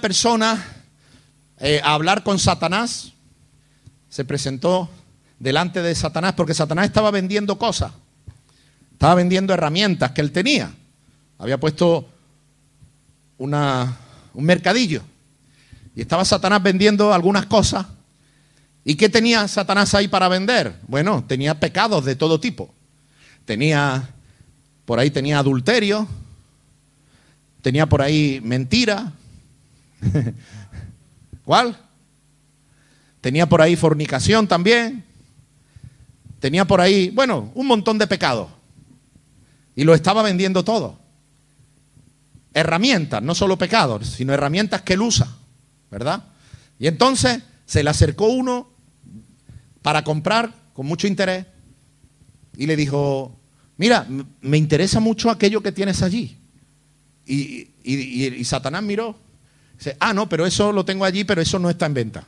persona eh, a hablar con Satanás, se presentó delante de Satanás porque Satanás estaba vendiendo cosas, estaba vendiendo herramientas que él tenía. Había puesto una, un mercadillo y estaba Satanás vendiendo algunas cosas. ¿Y qué tenía Satanás ahí para vender? Bueno, tenía pecados de todo tipo. Tenía, por ahí tenía adulterio, tenía por ahí mentira, ¿Cuál? Tenía por ahí fornicación también. Tenía por ahí, bueno, un montón de pecados. Y lo estaba vendiendo todo. Herramientas, no solo pecados, sino herramientas que él usa, ¿verdad? Y entonces se le acercó uno para comprar con mucho interés y le dijo, mira, me interesa mucho aquello que tienes allí. Y, y Satanás miró Dice, ah, no, pero eso lo tengo allí, pero eso no está en venta.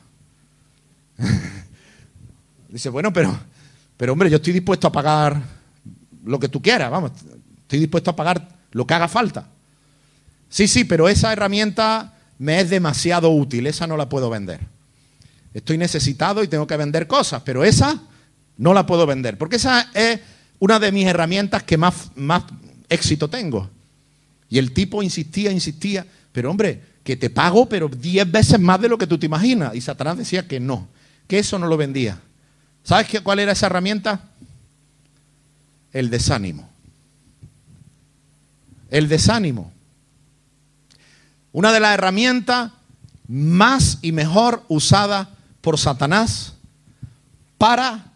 Dice, bueno, pero, pero hombre, yo estoy dispuesto a pagar lo que tú quieras, vamos, estoy dispuesto a pagar lo que haga falta. Sí, sí, pero esa herramienta me es demasiado útil, esa no la puedo vender. Estoy necesitado y tengo que vender cosas, pero esa no la puedo vender, porque esa es una de mis herramientas que más, más éxito tengo. Y el tipo insistía, insistía, pero hombre, que te pago, pero diez veces más de lo que tú te imaginas. Y Satanás decía que no, que eso no lo vendía. ¿Sabes qué, cuál era esa herramienta? El desánimo. El desánimo. Una de las herramientas más y mejor usada por Satanás para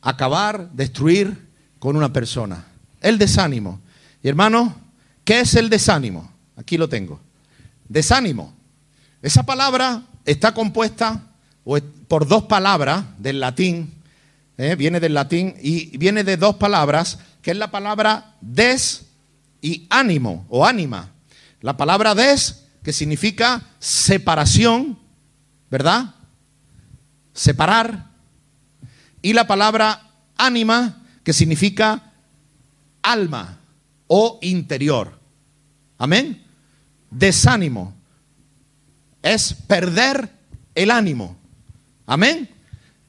acabar, destruir con una persona. El desánimo. Y hermano, ¿qué es el desánimo? Aquí lo tengo desánimo. Esa palabra está compuesta por dos palabras del latín, ¿eh? viene del latín y viene de dos palabras, que es la palabra des y ánimo o ánima. La palabra des, que significa separación, ¿verdad? Separar. Y la palabra ánima, que significa alma o interior. Amén desánimo. Es perder el ánimo. Amén.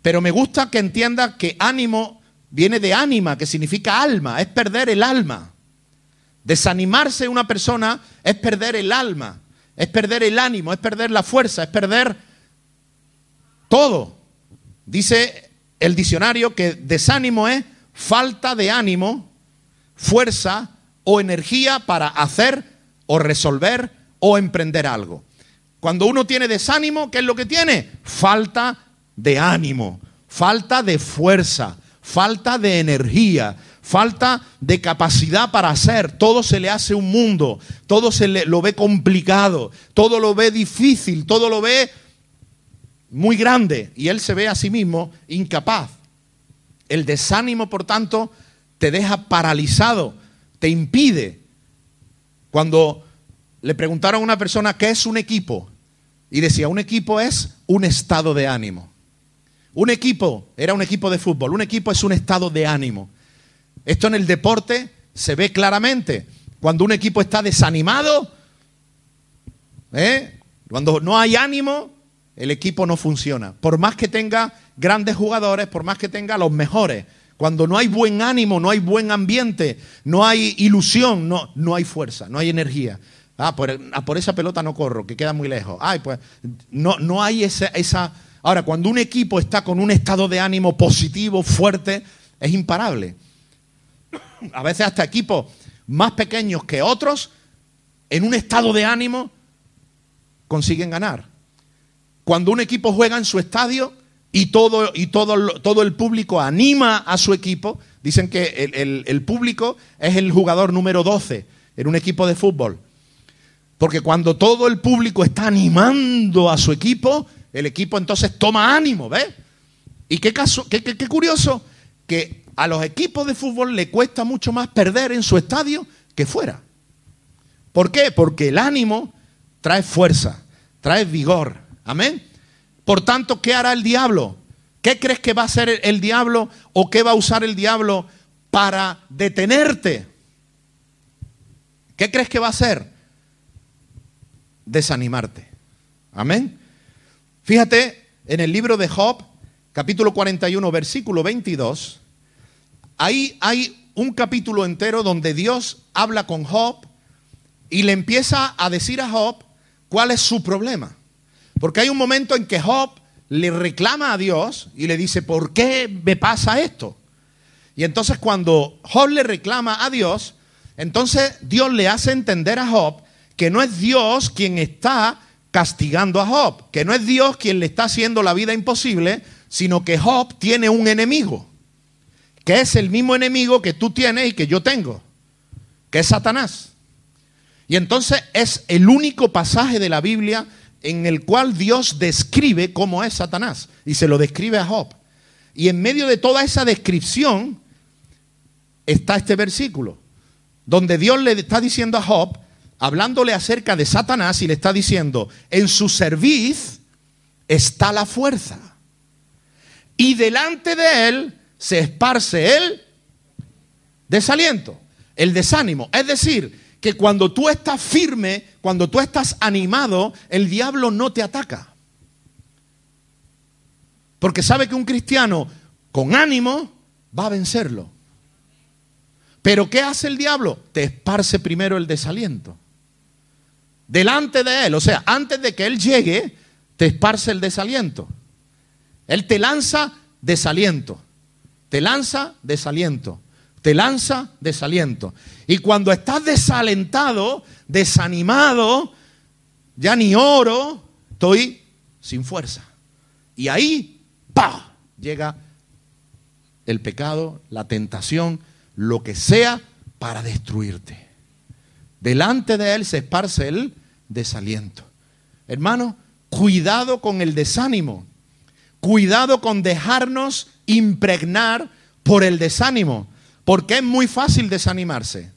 Pero me gusta que entienda que ánimo viene de ánima, que significa alma, es perder el alma. Desanimarse una persona es perder el alma, es perder el ánimo, es perder la fuerza, es perder todo. Dice el diccionario que desánimo es falta de ánimo, fuerza o energía para hacer o resolver o emprender algo. Cuando uno tiene desánimo, ¿qué es lo que tiene? Falta de ánimo, falta de fuerza, falta de energía, falta de capacidad para hacer. Todo se le hace un mundo, todo se le, lo ve complicado, todo lo ve difícil, todo lo ve muy grande y él se ve a sí mismo incapaz. El desánimo, por tanto, te deja paralizado, te impide cuando le preguntaron a una persona qué es un equipo, y decía, un equipo es un estado de ánimo. Un equipo era un equipo de fútbol, un equipo es un estado de ánimo. Esto en el deporte se ve claramente. Cuando un equipo está desanimado, ¿eh? cuando no hay ánimo, el equipo no funciona. Por más que tenga grandes jugadores, por más que tenga los mejores, cuando no hay buen ánimo, no hay buen ambiente, no hay ilusión, no, no hay fuerza, no hay energía. Ah por, ah, por, esa pelota no corro, que queda muy lejos. Ay, pues no, no hay esa, esa... Ahora, cuando un equipo está con un estado de ánimo positivo, fuerte, es imparable. A veces hasta equipos más pequeños que otros, en un estado de ánimo, consiguen ganar. Cuando un equipo juega en su estadio, y todo, y todo, todo el público anima a su equipo. Dicen que el, público es el jugador número 12 en un equipo de fútbol. Porque cuando todo el público está animando a su equipo, el equipo entonces toma ánimo, ¿ves? Y qué, caso, qué, qué, qué curioso que a los equipos de fútbol le cuesta mucho más perder en su estadio que fuera. ¿Por qué? Porque el ánimo trae fuerza, trae vigor. Amén. Por tanto, ¿qué hará el diablo? ¿Qué crees que va a hacer el diablo o qué va a usar el diablo para detenerte? ¿Qué crees que va a hacer? desanimarte. Amén. Fíjate en el libro de Job, capítulo 41, versículo 22. Ahí hay un capítulo entero donde Dios habla con Job y le empieza a decir a Job cuál es su problema. Porque hay un momento en que Job le reclama a Dios y le dice, ¿por qué me pasa esto? Y entonces cuando Job le reclama a Dios, entonces Dios le hace entender a Job que no es Dios quien está castigando a Job, que no es Dios quien le está haciendo la vida imposible, sino que Job tiene un enemigo, que es el mismo enemigo que tú tienes y que yo tengo, que es Satanás. Y entonces es el único pasaje de la Biblia en el cual Dios describe cómo es Satanás y se lo describe a Job. Y en medio de toda esa descripción está este versículo, donde Dios le está diciendo a Job, hablándole acerca de Satanás y le está diciendo, en su cerviz está la fuerza. Y delante de él se esparce el desaliento, el desánimo. Es decir, que cuando tú estás firme, cuando tú estás animado, el diablo no te ataca. Porque sabe que un cristiano con ánimo va a vencerlo. Pero ¿qué hace el diablo? Te esparce primero el desaliento. Delante de él, o sea, antes de que él llegue, te esparce el desaliento. Él te lanza desaliento. Te lanza desaliento. Te lanza desaliento. Y cuando estás desalentado, desanimado, ya ni oro, estoy sin fuerza. Y ahí, ¡pa! llega el pecado, la tentación, lo que sea para destruirte. Delante de él se esparce el desaliento. Hermano, cuidado con el desánimo. Cuidado con dejarnos impregnar por el desánimo, porque es muy fácil desanimarse.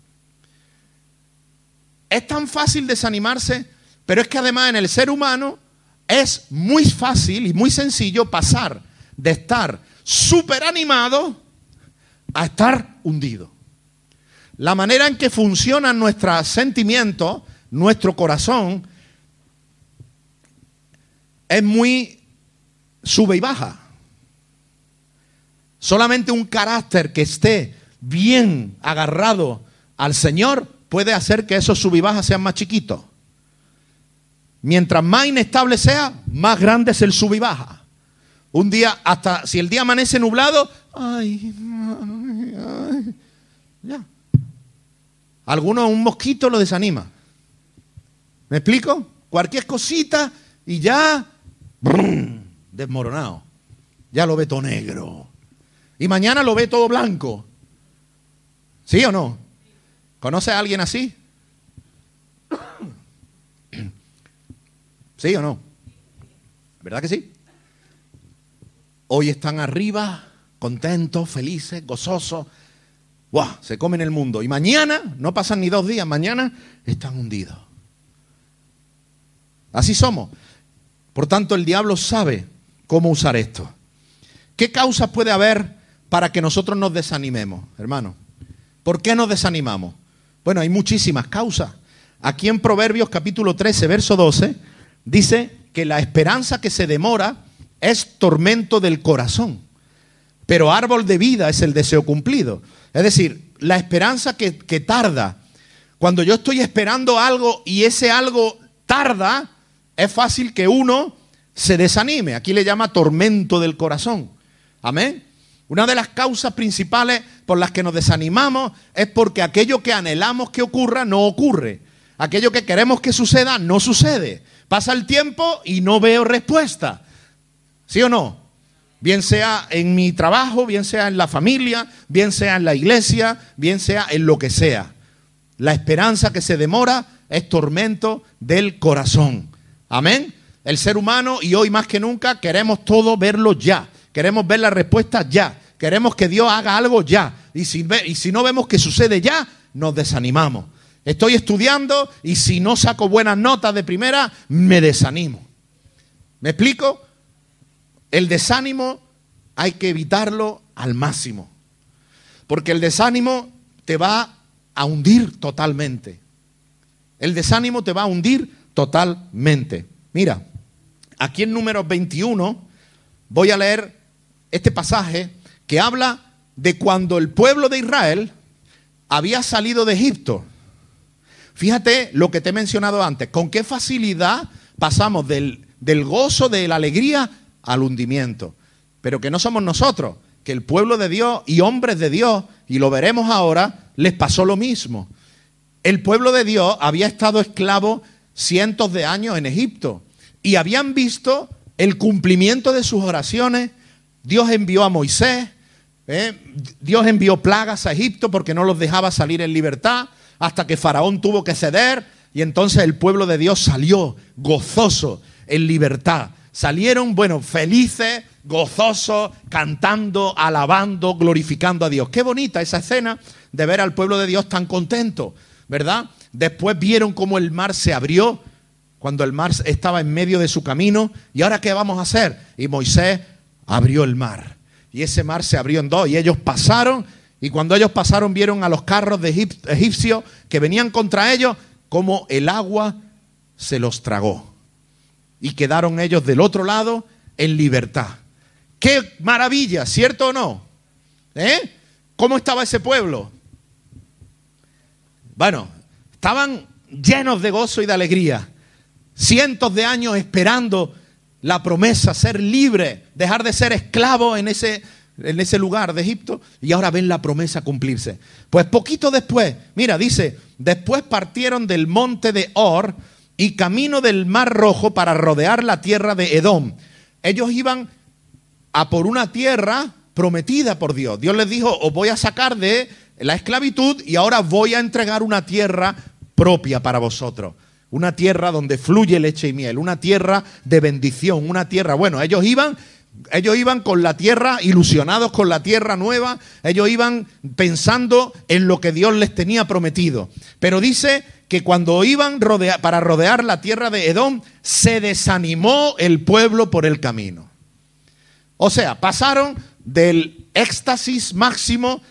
Es tan fácil desanimarse, pero es que además en el ser humano es muy fácil y muy sencillo pasar de estar súper animado a estar hundido. La manera en que funcionan nuestros sentimientos, nuestro corazón, es muy sube y baja. Solamente un carácter que esté bien agarrado al Señor puede hacer que esos sub y bajas sean más chiquitos. Mientras más inestable sea, más grande es el sub y baja. Un día, hasta si el día amanece nublado, ay, ay, ya. Algunos un mosquito lo desanima. ¿Me explico? Cualquier cosita y ya desmoronado. Ya lo ve todo negro. Y mañana lo ve todo blanco. ¿Sí o no? ¿Conoce a alguien así? ¿Sí o no? ¿Verdad que sí? Hoy están arriba, contentos, felices, gozosos. ¡Wow! Se comen el mundo. Y mañana, no pasan ni dos días, mañana están hundidos. Así somos. Por tanto, el diablo sabe cómo usar esto. ¿Qué causas puede haber para que nosotros nos desanimemos, hermano? ¿Por qué nos desanimamos? Bueno, hay muchísimas causas. Aquí en Proverbios capítulo 13, verso 12, dice que la esperanza que se demora es tormento del corazón, pero árbol de vida es el deseo cumplido. Es decir, la esperanza que, que tarda. Cuando yo estoy esperando algo y ese algo tarda, es fácil que uno se desanime. Aquí le llama tormento del corazón. Amén. Una de las causas principales por las que nos desanimamos es porque aquello que anhelamos que ocurra no ocurre. Aquello que queremos que suceda no sucede. Pasa el tiempo y no veo respuesta. ¿Sí o no? Bien sea en mi trabajo, bien sea en la familia, bien sea en la iglesia, bien sea en lo que sea. La esperanza que se demora es tormento del corazón. Amén. El ser humano y hoy más que nunca queremos todo verlo ya. Queremos ver la respuesta ya. Queremos que Dios haga algo ya. Y si, no vemos que sucede ya, nos desanimamos. Estoy estudiando y si no saco buenas notas de primera, me desanimo. ¿Me explico? El desánimo hay que evitarlo al máximo. Porque el desánimo te va a hundir totalmente. El desánimo te va a hundir totalmente. Mira, aquí en número 21 voy a leer este pasaje que habla de cuando el pueblo de Israel había salido de Egipto. Fíjate lo que te he mencionado antes, con qué facilidad pasamos del, del gozo, de la alegría al hundimiento. Pero que no somos nosotros, que el pueblo de Dios y hombres de Dios, y lo veremos ahora, les pasó lo mismo. El pueblo de Dios había estado esclavo cientos de años en Egipto y habían visto el cumplimiento de sus oraciones. Dios envió a Moisés, ¿eh? Dios envió plagas a Egipto porque no los dejaba salir en libertad, hasta que Faraón tuvo que ceder y entonces el pueblo de Dios salió gozoso, en libertad. Salieron, bueno, felices, gozosos, cantando, alabando, glorificando a Dios. Qué bonita esa escena de ver al pueblo de Dios tan contento, ¿verdad? Después vieron cómo el mar se abrió cuando el mar estaba en medio de su camino. ¿Y ahora qué vamos a hacer? Y Moisés abrió el mar. Y ese mar se abrió en dos. Y ellos pasaron. Y cuando ellos pasaron vieron a los carros de egipcios que venían contra ellos, como el agua se los tragó. Y quedaron ellos del otro lado en libertad. Qué maravilla, ¿cierto o no? ¿Eh? ¿Cómo estaba ese pueblo? Bueno, estaban llenos de gozo y de alegría. Cientos de años esperando la promesa, ser libre, dejar de ser esclavo en ese, en ese lugar de Egipto y ahora ven la promesa cumplirse. Pues poquito después, mira, dice, después partieron del monte de Or y camino del mar rojo para rodear la tierra de Edom. Ellos iban a por una tierra prometida por Dios. Dios les dijo, os voy a sacar de la esclavitud y ahora voy a entregar una tierra propia para vosotros. Una tierra donde fluye leche y miel, una tierra de bendición, una tierra, bueno, ellos iban ellos iban con la tierra, ilusionados con la tierra nueva, ellos iban pensando en lo que Dios les tenía prometido. Pero dice que cuando iban para rodear la tierra de Edom, se desanimó el pueblo por el camino. O sea, pasaron del éxtasis máximo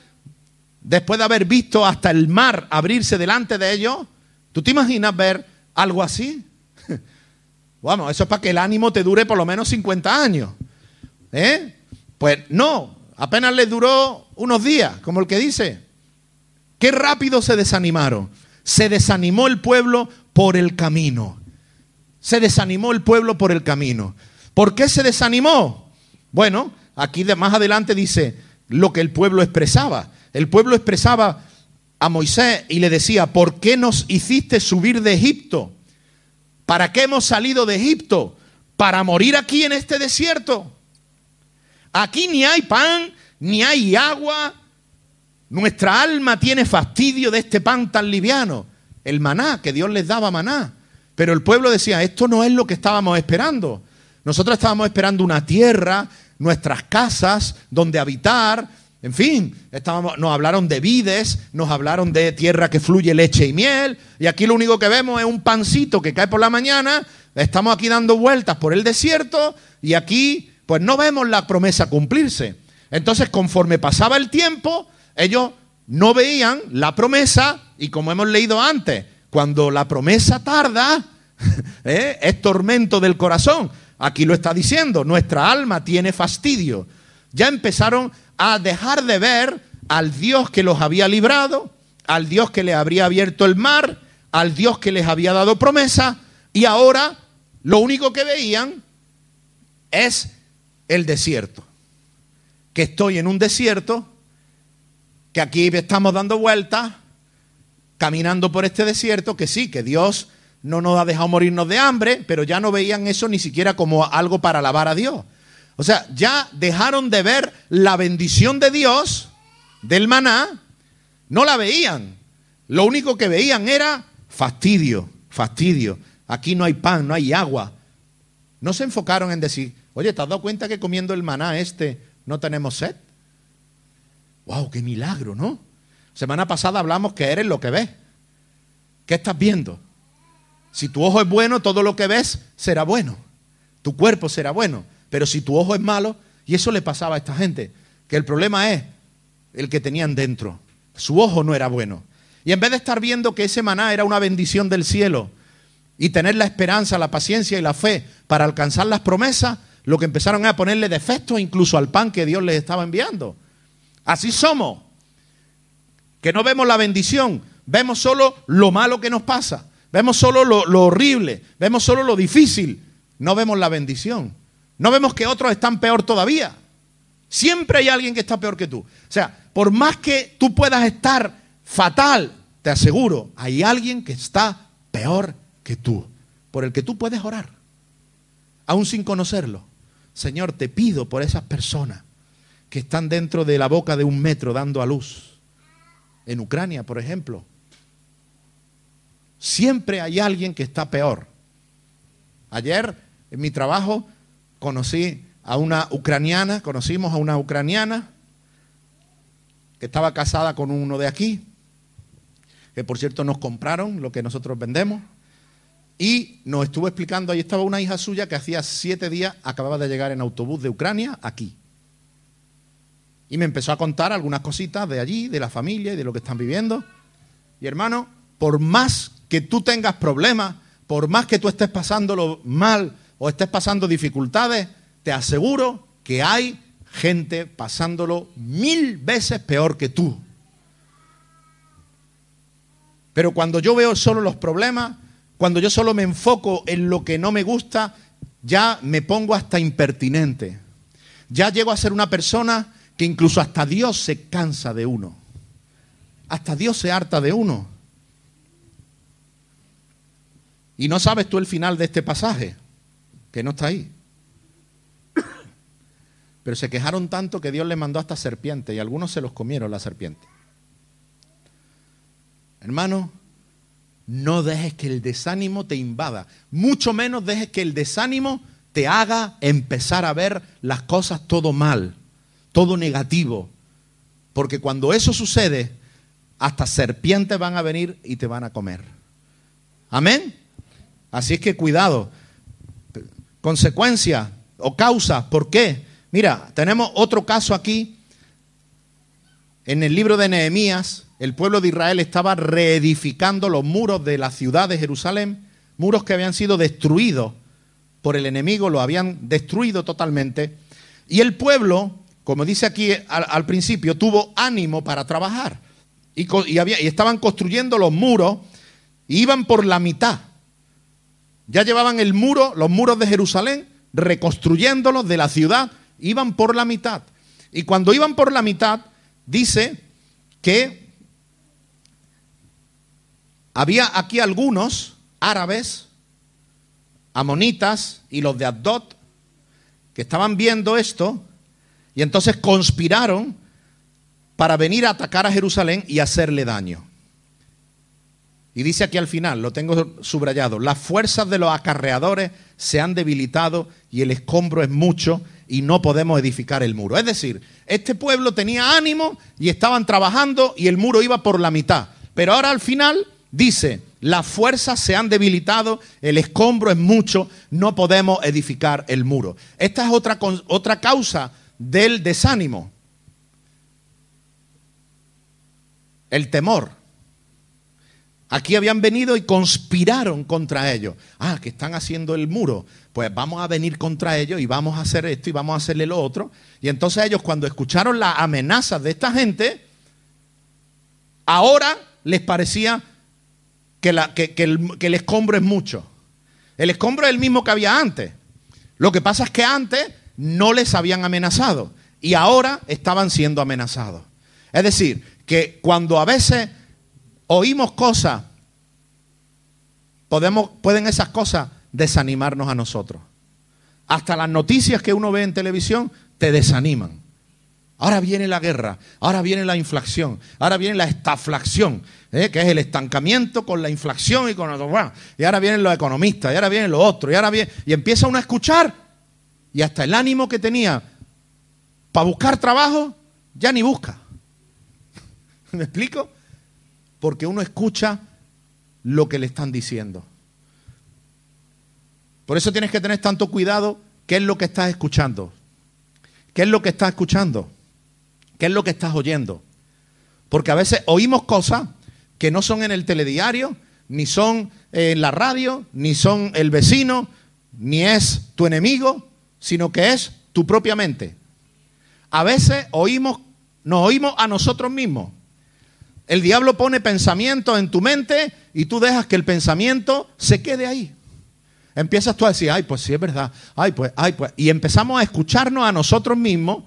después de haber visto hasta el mar abrirse delante de ellos. ¿Tú te imaginas ver algo así? Vamos, eso es para que el ánimo te dure por lo menos 50 años. ¿Eh? Pues no, apenas les duró unos días, como el que dice. Qué rápido se desanimaron. Se desanimó el pueblo por el camino. Se desanimó el pueblo por el camino. ¿Por qué se desanimó? Bueno, aquí de más adelante dice lo que el pueblo expresaba. El pueblo expresaba a Moisés y le decía, ¿por qué nos hiciste subir de Egipto? ¿Para qué hemos salido de Egipto? ¿Para morir aquí en este desierto? Aquí ni hay pan, ni hay agua. Nuestra alma tiene fastidio de este pan tan liviano. El maná, que Dios les daba maná. Pero el pueblo decía, esto no es lo que estábamos esperando. Nosotros estábamos esperando una tierra, nuestras casas, donde habitar. En fin, nos hablaron de vides, nos hablaron de tierra que fluye leche y miel. Y aquí lo único que vemos es un pancito que cae por la mañana. Estamos aquí dando vueltas por el desierto y aquí pues no vemos la promesa cumplirse. Entonces, conforme pasaba el tiempo, ellos no veían la promesa y como hemos leído antes, cuando la promesa tarda, ¿eh? es tormento del corazón. Aquí lo está diciendo, nuestra alma tiene fastidio. Ya empezaron a dejar de ver al Dios que los había librado, al Dios que les habría abierto el mar, al Dios que les había dado promesa, y ahora lo único que veían es el desierto. Que estoy en un desierto, que aquí estamos dando vueltas, caminando por este desierto, que sí, que Dios no nos ha dejado morirnos de hambre, pero ya no veían eso ni siquiera como algo para alabar a Dios. O sea, ya dejaron de ver la bendición de Dios, del maná, no la veían. Lo único que veían era fastidio, fastidio. Aquí no hay pan, no hay agua. No se enfocaron en decir, Oye, ¿te has dado cuenta que comiendo el maná este no tenemos sed? ¡Wow! ¡Qué milagro, ¿no? Semana pasada hablamos que eres lo que ves. ¿Qué estás viendo? Si tu ojo es bueno, todo lo que ves será bueno. Tu cuerpo será bueno. Pero si tu ojo es malo, y eso le pasaba a esta gente, que el problema es el que tenían dentro. Su ojo no era bueno. Y en vez de estar viendo que ese maná era una bendición del cielo, y tener la esperanza, la paciencia y la fe para alcanzar las promesas, lo que empezaron a ponerle defectos incluso al pan que Dios les estaba enviando. Así somos, que no vemos la bendición, vemos solo lo malo que nos pasa, vemos solo lo, lo horrible, vemos solo lo difícil, no vemos la bendición, no vemos que otros están peor todavía. Siempre hay alguien que está peor que tú. O sea, por más que tú puedas estar fatal, te aseguro, hay alguien que está peor que tú, por el que tú puedes orar, aún sin conocerlo. Señor, te pido por esas personas que están dentro de la boca de un metro dando a luz. En Ucrania, por ejemplo. Siempre hay alguien que está peor. Ayer en mi trabajo conocí a una ucraniana, conocimos a una ucraniana que estaba casada con uno de aquí, que por cierto nos compraron lo que nosotros vendemos. Y nos estuvo explicando, ahí estaba una hija suya que hacía siete días acababa de llegar en autobús de Ucrania aquí. Y me empezó a contar algunas cositas de allí, de la familia y de lo que están viviendo. Y hermano, por más que tú tengas problemas, por más que tú estés pasándolo mal o estés pasando dificultades, te aseguro que hay gente pasándolo mil veces peor que tú. Pero cuando yo veo solo los problemas, cuando yo solo me enfoco en lo que no me gusta, ya me pongo hasta impertinente. Ya llego a ser una persona que incluso hasta Dios se cansa de uno. Hasta Dios se harta de uno. Y no sabes tú el final de este pasaje, que no está ahí. Pero se quejaron tanto que Dios les mandó hasta serpiente y algunos se los comieron la serpiente. Hermano, no dejes que el desánimo te invada, mucho menos dejes que el desánimo te haga empezar a ver las cosas todo mal, todo negativo. Porque cuando eso sucede, hasta serpientes van a venir y te van a comer. Amén. Así es que cuidado. Consecuencia o causa, ¿por qué? Mira, tenemos otro caso aquí. En el libro de Nehemías, el pueblo de Israel estaba reedificando los muros de la ciudad de Jerusalén, muros que habían sido destruidos por el enemigo, lo habían destruido totalmente. Y el pueblo, como dice aquí al, principio, tuvo ánimo para trabajar. Y, y, estaban construyendo los muros, y iban por la mitad. Ya llevaban el muro, los muros de Jerusalén, reconstruyéndolos de la ciudad, iban por la mitad. Y cuando iban por la mitad, dice que había aquí algunos árabes, amonitas y los de Adot, que estaban viendo esto y entonces conspiraron para venir a atacar a Jerusalén y hacerle daño. Y dice aquí al final, lo tengo subrayado, las fuerzas de los acarreadores se han debilitado y el escombro es mucho y no podemos edificar el muro. Es decir, este pueblo tenía ánimo y estaban trabajando y el muro iba por la mitad. Pero ahora al final dice, las fuerzas se han debilitado, el escombro es mucho, no podemos edificar el muro. Esta es otra, otra causa del desánimo. El temor. Aquí habían venido y conspiraron contra ellos. Ah, que están haciendo el muro. Pues vamos a venir contra ellos y vamos a hacer esto y vamos a hacerle lo otro. Y entonces ellos cuando escucharon las amenazas de esta gente, ahora les parecía que, el, que el escombro es mucho. El escombro es el mismo que había antes. Lo que pasa es que antes no les habían amenazado y ahora estaban siendo amenazados. Es decir, que cuando a veces oímos cosas, podemos, pueden esas cosas desanimarnos a nosotros. Hasta las noticias que uno ve en televisión te desaniman. Ahora viene la guerra, ahora viene la inflación, ahora viene la estaflación, ¿eh? que es el estancamiento con la inflación y con y ahora vienen los economistas, y ahora vienen los otros, y ahora viene, y empieza uno a escuchar, y hasta el ánimo que tenía para buscar trabajo, ya ni busca. ¿Me explico? Porque uno escucha lo que le están diciendo. Por eso tienes que tener tanto cuidado qué es lo que estás escuchando. ¿Qué es lo que estás escuchando? ¿Qué es lo que estás oyendo? Porque a veces oímos cosas que no son en el telediario, ni son en la radio, ni son el vecino, ni es tu enemigo, sino que es tu propia mente. A veces oímos, nos oímos a nosotros mismos. El diablo pone pensamientos en tu mente y tú dejas que el pensamiento se quede ahí. Empiezas tú a decir, ay, pues sí es verdad, ay, pues, ay, pues. Y empezamos a escucharnos a nosotros mismos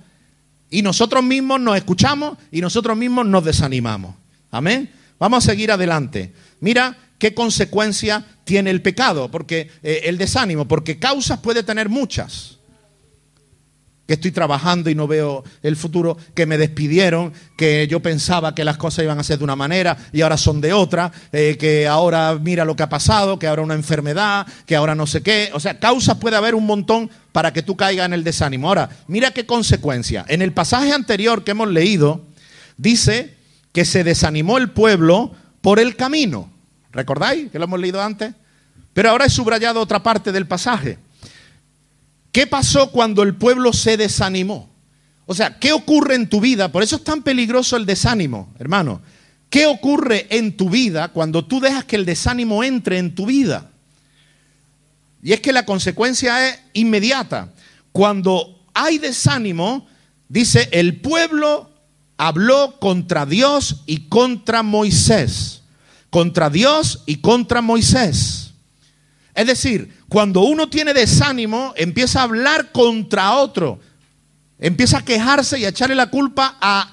y nosotros mismos nos escuchamos y nosotros mismos nos desanimamos. Amén. Vamos a seguir adelante. Mira qué consecuencia tiene el pecado, porque eh, el desánimo, porque causas puede tener muchas que estoy trabajando y no veo el futuro, que me despidieron, que yo pensaba que las cosas iban a ser de una manera y ahora son de otra, eh, que ahora mira lo que ha pasado, que ahora una enfermedad, que ahora no sé qué. O sea, causas puede haber un montón para que tú caigas en el desánimo. Ahora, mira qué consecuencia. En el pasaje anterior que hemos leído, dice que se desanimó el pueblo por el camino. ¿Recordáis que lo hemos leído antes? Pero ahora he subrayado otra parte del pasaje. ¿Qué pasó cuando el pueblo se desanimó? O sea, ¿qué ocurre en tu vida? Por eso es tan peligroso el desánimo, hermano. ¿Qué ocurre en tu vida cuando tú dejas que el desánimo entre en tu vida? Y es que la consecuencia es inmediata. Cuando hay desánimo, dice, el pueblo habló contra Dios y contra Moisés. Contra Dios y contra Moisés. Es decir, cuando uno tiene desánimo, empieza a hablar contra otro, empieza a quejarse y a echarle la culpa a,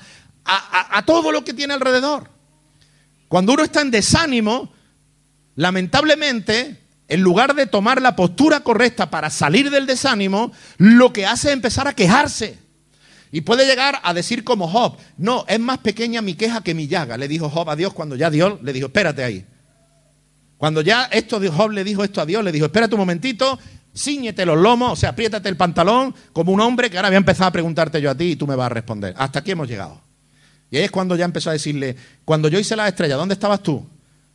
todo lo que tiene alrededor. Cuando uno está en desánimo, lamentablemente, en lugar de tomar la postura correcta para salir del desánimo, lo que hace es empezar a quejarse. Y puede llegar a decir como Job, no, es más pequeña mi queja que mi llaga, le dijo Job a Dios cuando ya Dios le dijo, espérate ahí. Cuando ya esto Job le dijo esto a Dios, le dijo, espérate un momentito, ciñete los lomos, o sea, apriétate el pantalón como un hombre que ahora voy a empezar a preguntarte yo a ti y tú me vas a responder. Hasta aquí hemos llegado. Y ahí es cuando ya empezó a decirle, cuando yo hice la estrella, ¿dónde estabas tú?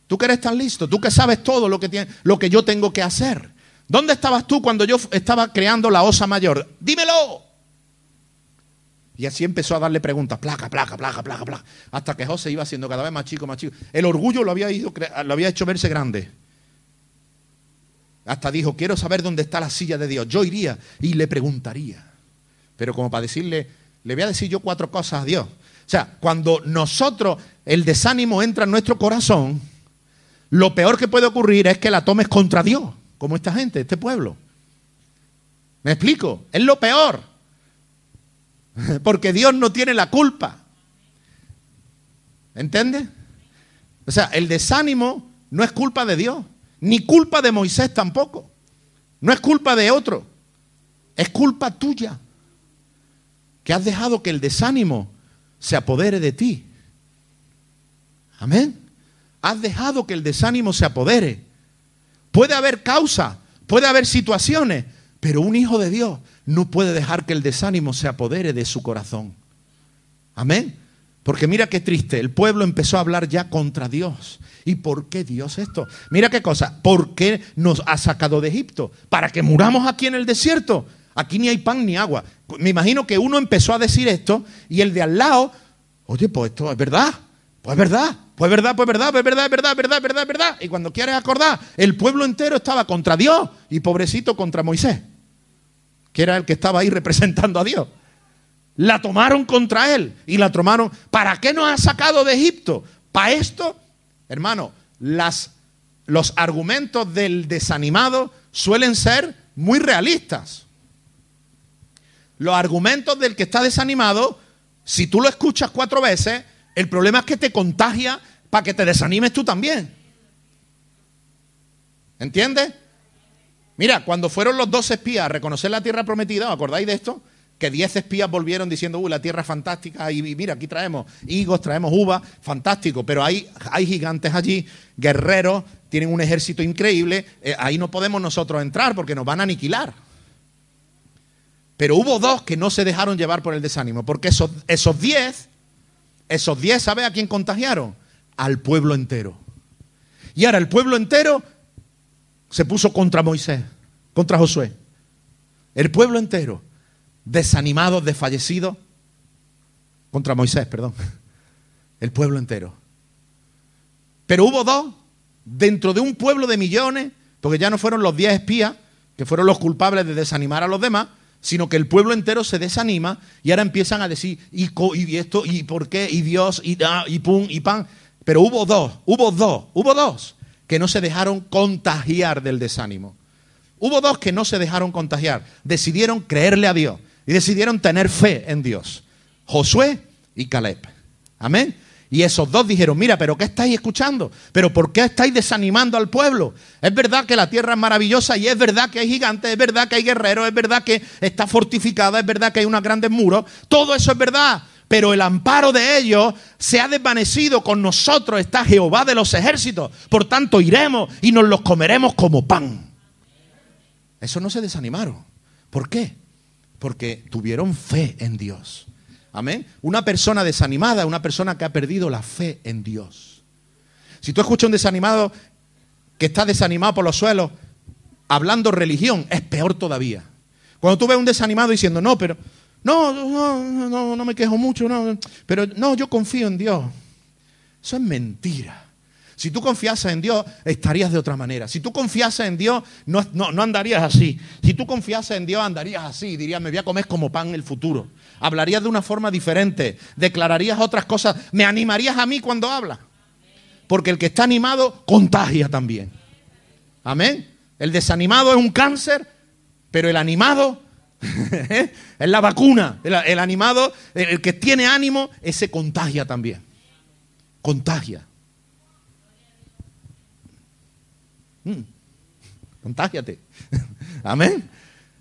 Tú que eres tan listo, tú que sabes todo lo que, tiene, lo que yo tengo que hacer. ¿Dónde estabas tú cuando yo estaba creando la osa mayor? Dímelo. Y así empezó a darle preguntas, placa, placa, placa, placa, placa, hasta que José iba siendo cada vez más chico, más chico. El orgullo lo había, ido, lo había hecho verse grande. Hasta dijo, quiero saber dónde está la silla de Dios. Yo iría y le preguntaría. Pero como para decirle, le voy a decir yo cuatro cosas a Dios. O sea, cuando nosotros, el desánimo entra en nuestro corazón, lo peor que puede ocurrir es que la tomes contra Dios, como esta gente, este pueblo. ¿Me explico? Es lo peor. Porque Dios no tiene la culpa. ¿Entiendes? O sea, el desánimo no es culpa de Dios, ni culpa de Moisés tampoco. No es culpa de otro, es culpa tuya. Que has dejado que el desánimo se apodere de ti. Amén. Has dejado que el desánimo se apodere. Puede haber causa, puede haber situaciones, pero un hijo de Dios no puede dejar que el desánimo se apodere de su corazón. Amén. Porque mira qué triste, el pueblo empezó a hablar ya contra Dios. ¿Y por qué Dios esto? Mira qué cosa, ¿por qué nos ha sacado de Egipto? ¿Para que muramos aquí en el desierto? Aquí ni hay pan ni agua. Me imagino que uno empezó a decir esto y el de al lado, oye, pues esto es verdad, pues es verdad, pues es verdad, pues es verdad, pues es verdad, es verdad, es verdad, es verdad, es verdad. Y cuando quieres acordar, el pueblo entero estaba contra Dios y pobrecito contra Moisés que era el que estaba ahí representando a Dios. La tomaron contra él y la tomaron. ¿Para qué nos ha sacado de Egipto? Para esto, hermano, las, los argumentos del desanimado suelen ser muy realistas. Los argumentos del que está desanimado, si tú lo escuchas cuatro veces, el problema es que te contagia para que te desanimes tú también. ¿Entiendes? Mira, cuando fueron los dos espías a reconocer la tierra prometida, ¿os acordáis de esto? Que diez espías volvieron diciendo, uy, la tierra es fantástica, y mira, aquí traemos higos, traemos uvas, fantástico, pero hay, hay gigantes allí, guerreros, tienen un ejército increíble, eh, ahí no podemos nosotros entrar porque nos van a aniquilar. Pero hubo dos que no se dejaron llevar por el desánimo, porque esos, esos diez, esos diez, ¿sabe a quién contagiaron? Al pueblo entero. Y ahora el pueblo entero se puso contra Moisés, contra Josué. El pueblo entero, desanimado, desfallecido, contra Moisés, perdón. El pueblo entero. Pero hubo dos dentro de un pueblo de millones, porque ya no fueron los diez espías que fueron los culpables de desanimar a los demás, sino que el pueblo entero se desanima y ahora empiezan a decir, y, esto, y por qué, y Dios, ah, y pum, y pan. Pero hubo dos, hubo dos, hubo dos que no se dejaron contagiar del desánimo. Hubo dos que no se dejaron contagiar, decidieron creerle a Dios y decidieron tener fe en Dios. Josué y Caleb. Amén. Y esos dos dijeron, mira, pero ¿qué estáis escuchando? ¿Pero por qué estáis desanimando al pueblo? Es verdad que la tierra es maravillosa y es verdad que hay gigantes, es verdad que hay guerreros, es verdad que está fortificada, es verdad que hay unos grandes muros. Todo eso es verdad. Pero el amparo de ellos se ha desvanecido. Con nosotros está Jehová de los ejércitos. Por tanto, iremos y nos los comeremos como pan. Eso no se desanimaron. ¿Por qué? Porque tuvieron fe en Dios. Amén. Una persona desanimada es una persona que ha perdido la fe en Dios. Si tú escuchas un desanimado que está desanimado por los suelos, hablando religión, es peor todavía. Cuando tú ves un desanimado diciendo, no, pero no, no, no, no me quejo mucho, no, pero no, yo confío en Dios. Eso es mentira. Si tú confiasas en Dios, estarías de otra manera. Si tú confiasas en Dios, no, no, andarías así. Si tú confiasas en Dios, andarías así. Dirías, me voy a comer como pan en el futuro. Hablarías de una forma diferente. Declararías otras cosas. Me animarías a mí cuando hablas. Porque el que está animado contagia también. Amén. El desanimado es un cáncer, pero el animado es la vacuna. El, animado, el que tiene ánimo, ese contagia también. Contagia. Mm. Amén.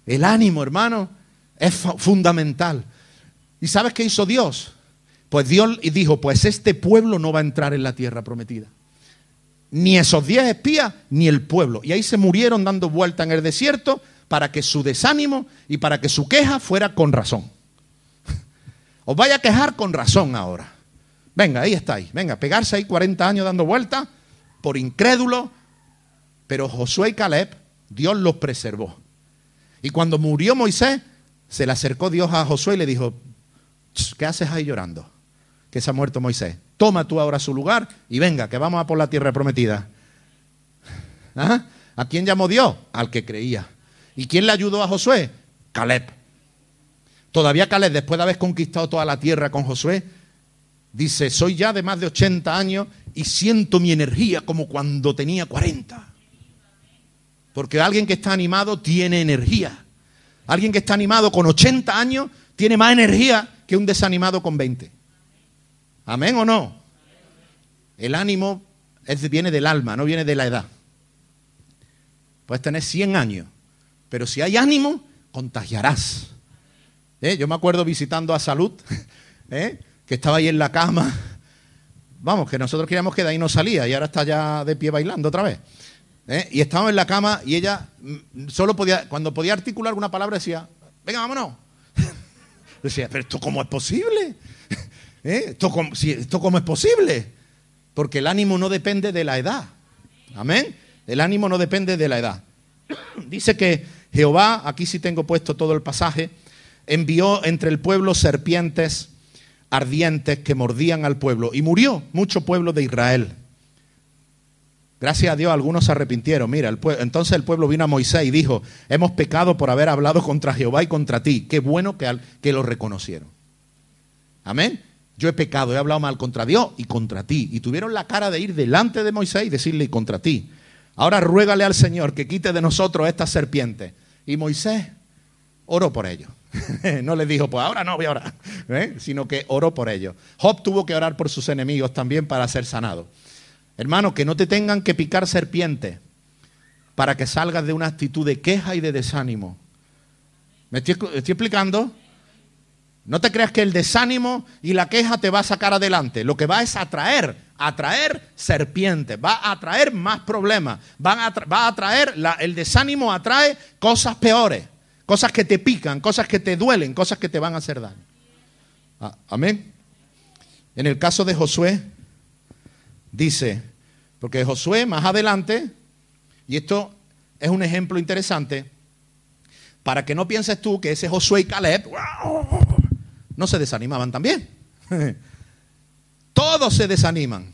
El ánimo, hermano, es fundamental. ¿Y sabes qué hizo Dios? Pues Dios dijo, pues este pueblo no va a entrar en la tierra prometida. Ni esos diez espías, ni el pueblo. Y ahí se murieron dando vuelta en el desierto para que su desánimo y para que su queja fuera con razón. Os vaya a quejar con razón ahora. Venga, ahí estáis. Venga, pegarse ahí 40 años dando vuelta por incrédulo, pero Josué y Caleb, Dios los preservó. Y cuando murió Moisés, se le acercó Dios a Josué y le dijo, ¿qué haces ahí llorando? Que se ha muerto Moisés. Toma tú ahora su lugar y venga, que vamos a por la tierra prometida. ¿Ah? ¿A quién llamó Dios? Al que creía. ¿Y quién le ayudó a Josué? Caleb. Todavía Caleb, después de haber conquistado toda la tierra con Josué, dice, soy ya de más de 80 años y siento mi energía como cuando tenía 40. Porque alguien que está animado tiene energía. Alguien que está animado con 80 años tiene más energía que un desanimado con 20. ¿Amén o no? El ánimo viene del alma, no viene de la edad. Puedes tener 100 años, pero si hay ánimo, contagiarás. ¿Eh? Yo me acuerdo visitando a Salud, ¿eh? que estaba ahí en la cama. Vamos, que nosotros queríamos que de ahí no salía y ahora está ya de pie bailando otra vez. ¿eh? y estábamos en la cama y ella mm, solo podía, cuando podía articular alguna palabra decía, venga, vámonos. decía, pero esto cómo es posible? ¿Esto, cómo, ¿Esto cómo es posible? Porque el ánimo no depende de la edad. Amén. El ánimo no depende de la edad. Dice que Jehová, aquí sí tengo puesto todo el pasaje, envió entre el pueblo serpientes ardientes que mordían al pueblo y murió mucho pueblo de Israel. Gracias a Dios algunos se arrepintieron. Mira, entonces el pueblo vino a Moisés y dijo, hemos pecado por haber hablado contra Jehová y contra ti. Qué bueno que, que lo reconocieron. Amén. Yo he pecado, he hablado mal contra Dios y contra ti. Y tuvieron la cara de ir delante de Moisés y decirle y contra ti. Ahora ruégale al Señor que quite de nosotros esta serpiente. Y Moisés oró por ellos. no le dijo, pues ahora no voy a orar, ¿eh? sino que oró por ellos. Job tuvo que orar por sus enemigos también para ser sanado. Hermano, que no te tengan que picar serpientes para que salgas de una actitud de queja y de desánimo. ¿Me estoy, explicando? No te creas que el desánimo y la queja te va a sacar adelante. Lo que va es atraer, atraer serpientes, va a atraer más problemas, va a, atraer, el desánimo atrae cosas peores, cosas que te pican, cosas que te duelen, cosas que te van a hacer daño. Ah, amén. En el caso de Josué, dice, porque Josué más adelante, y esto es un ejemplo interesante, para que no pienses tú que ese Josué y Caleb no se desanimaban también. Todos se desaniman.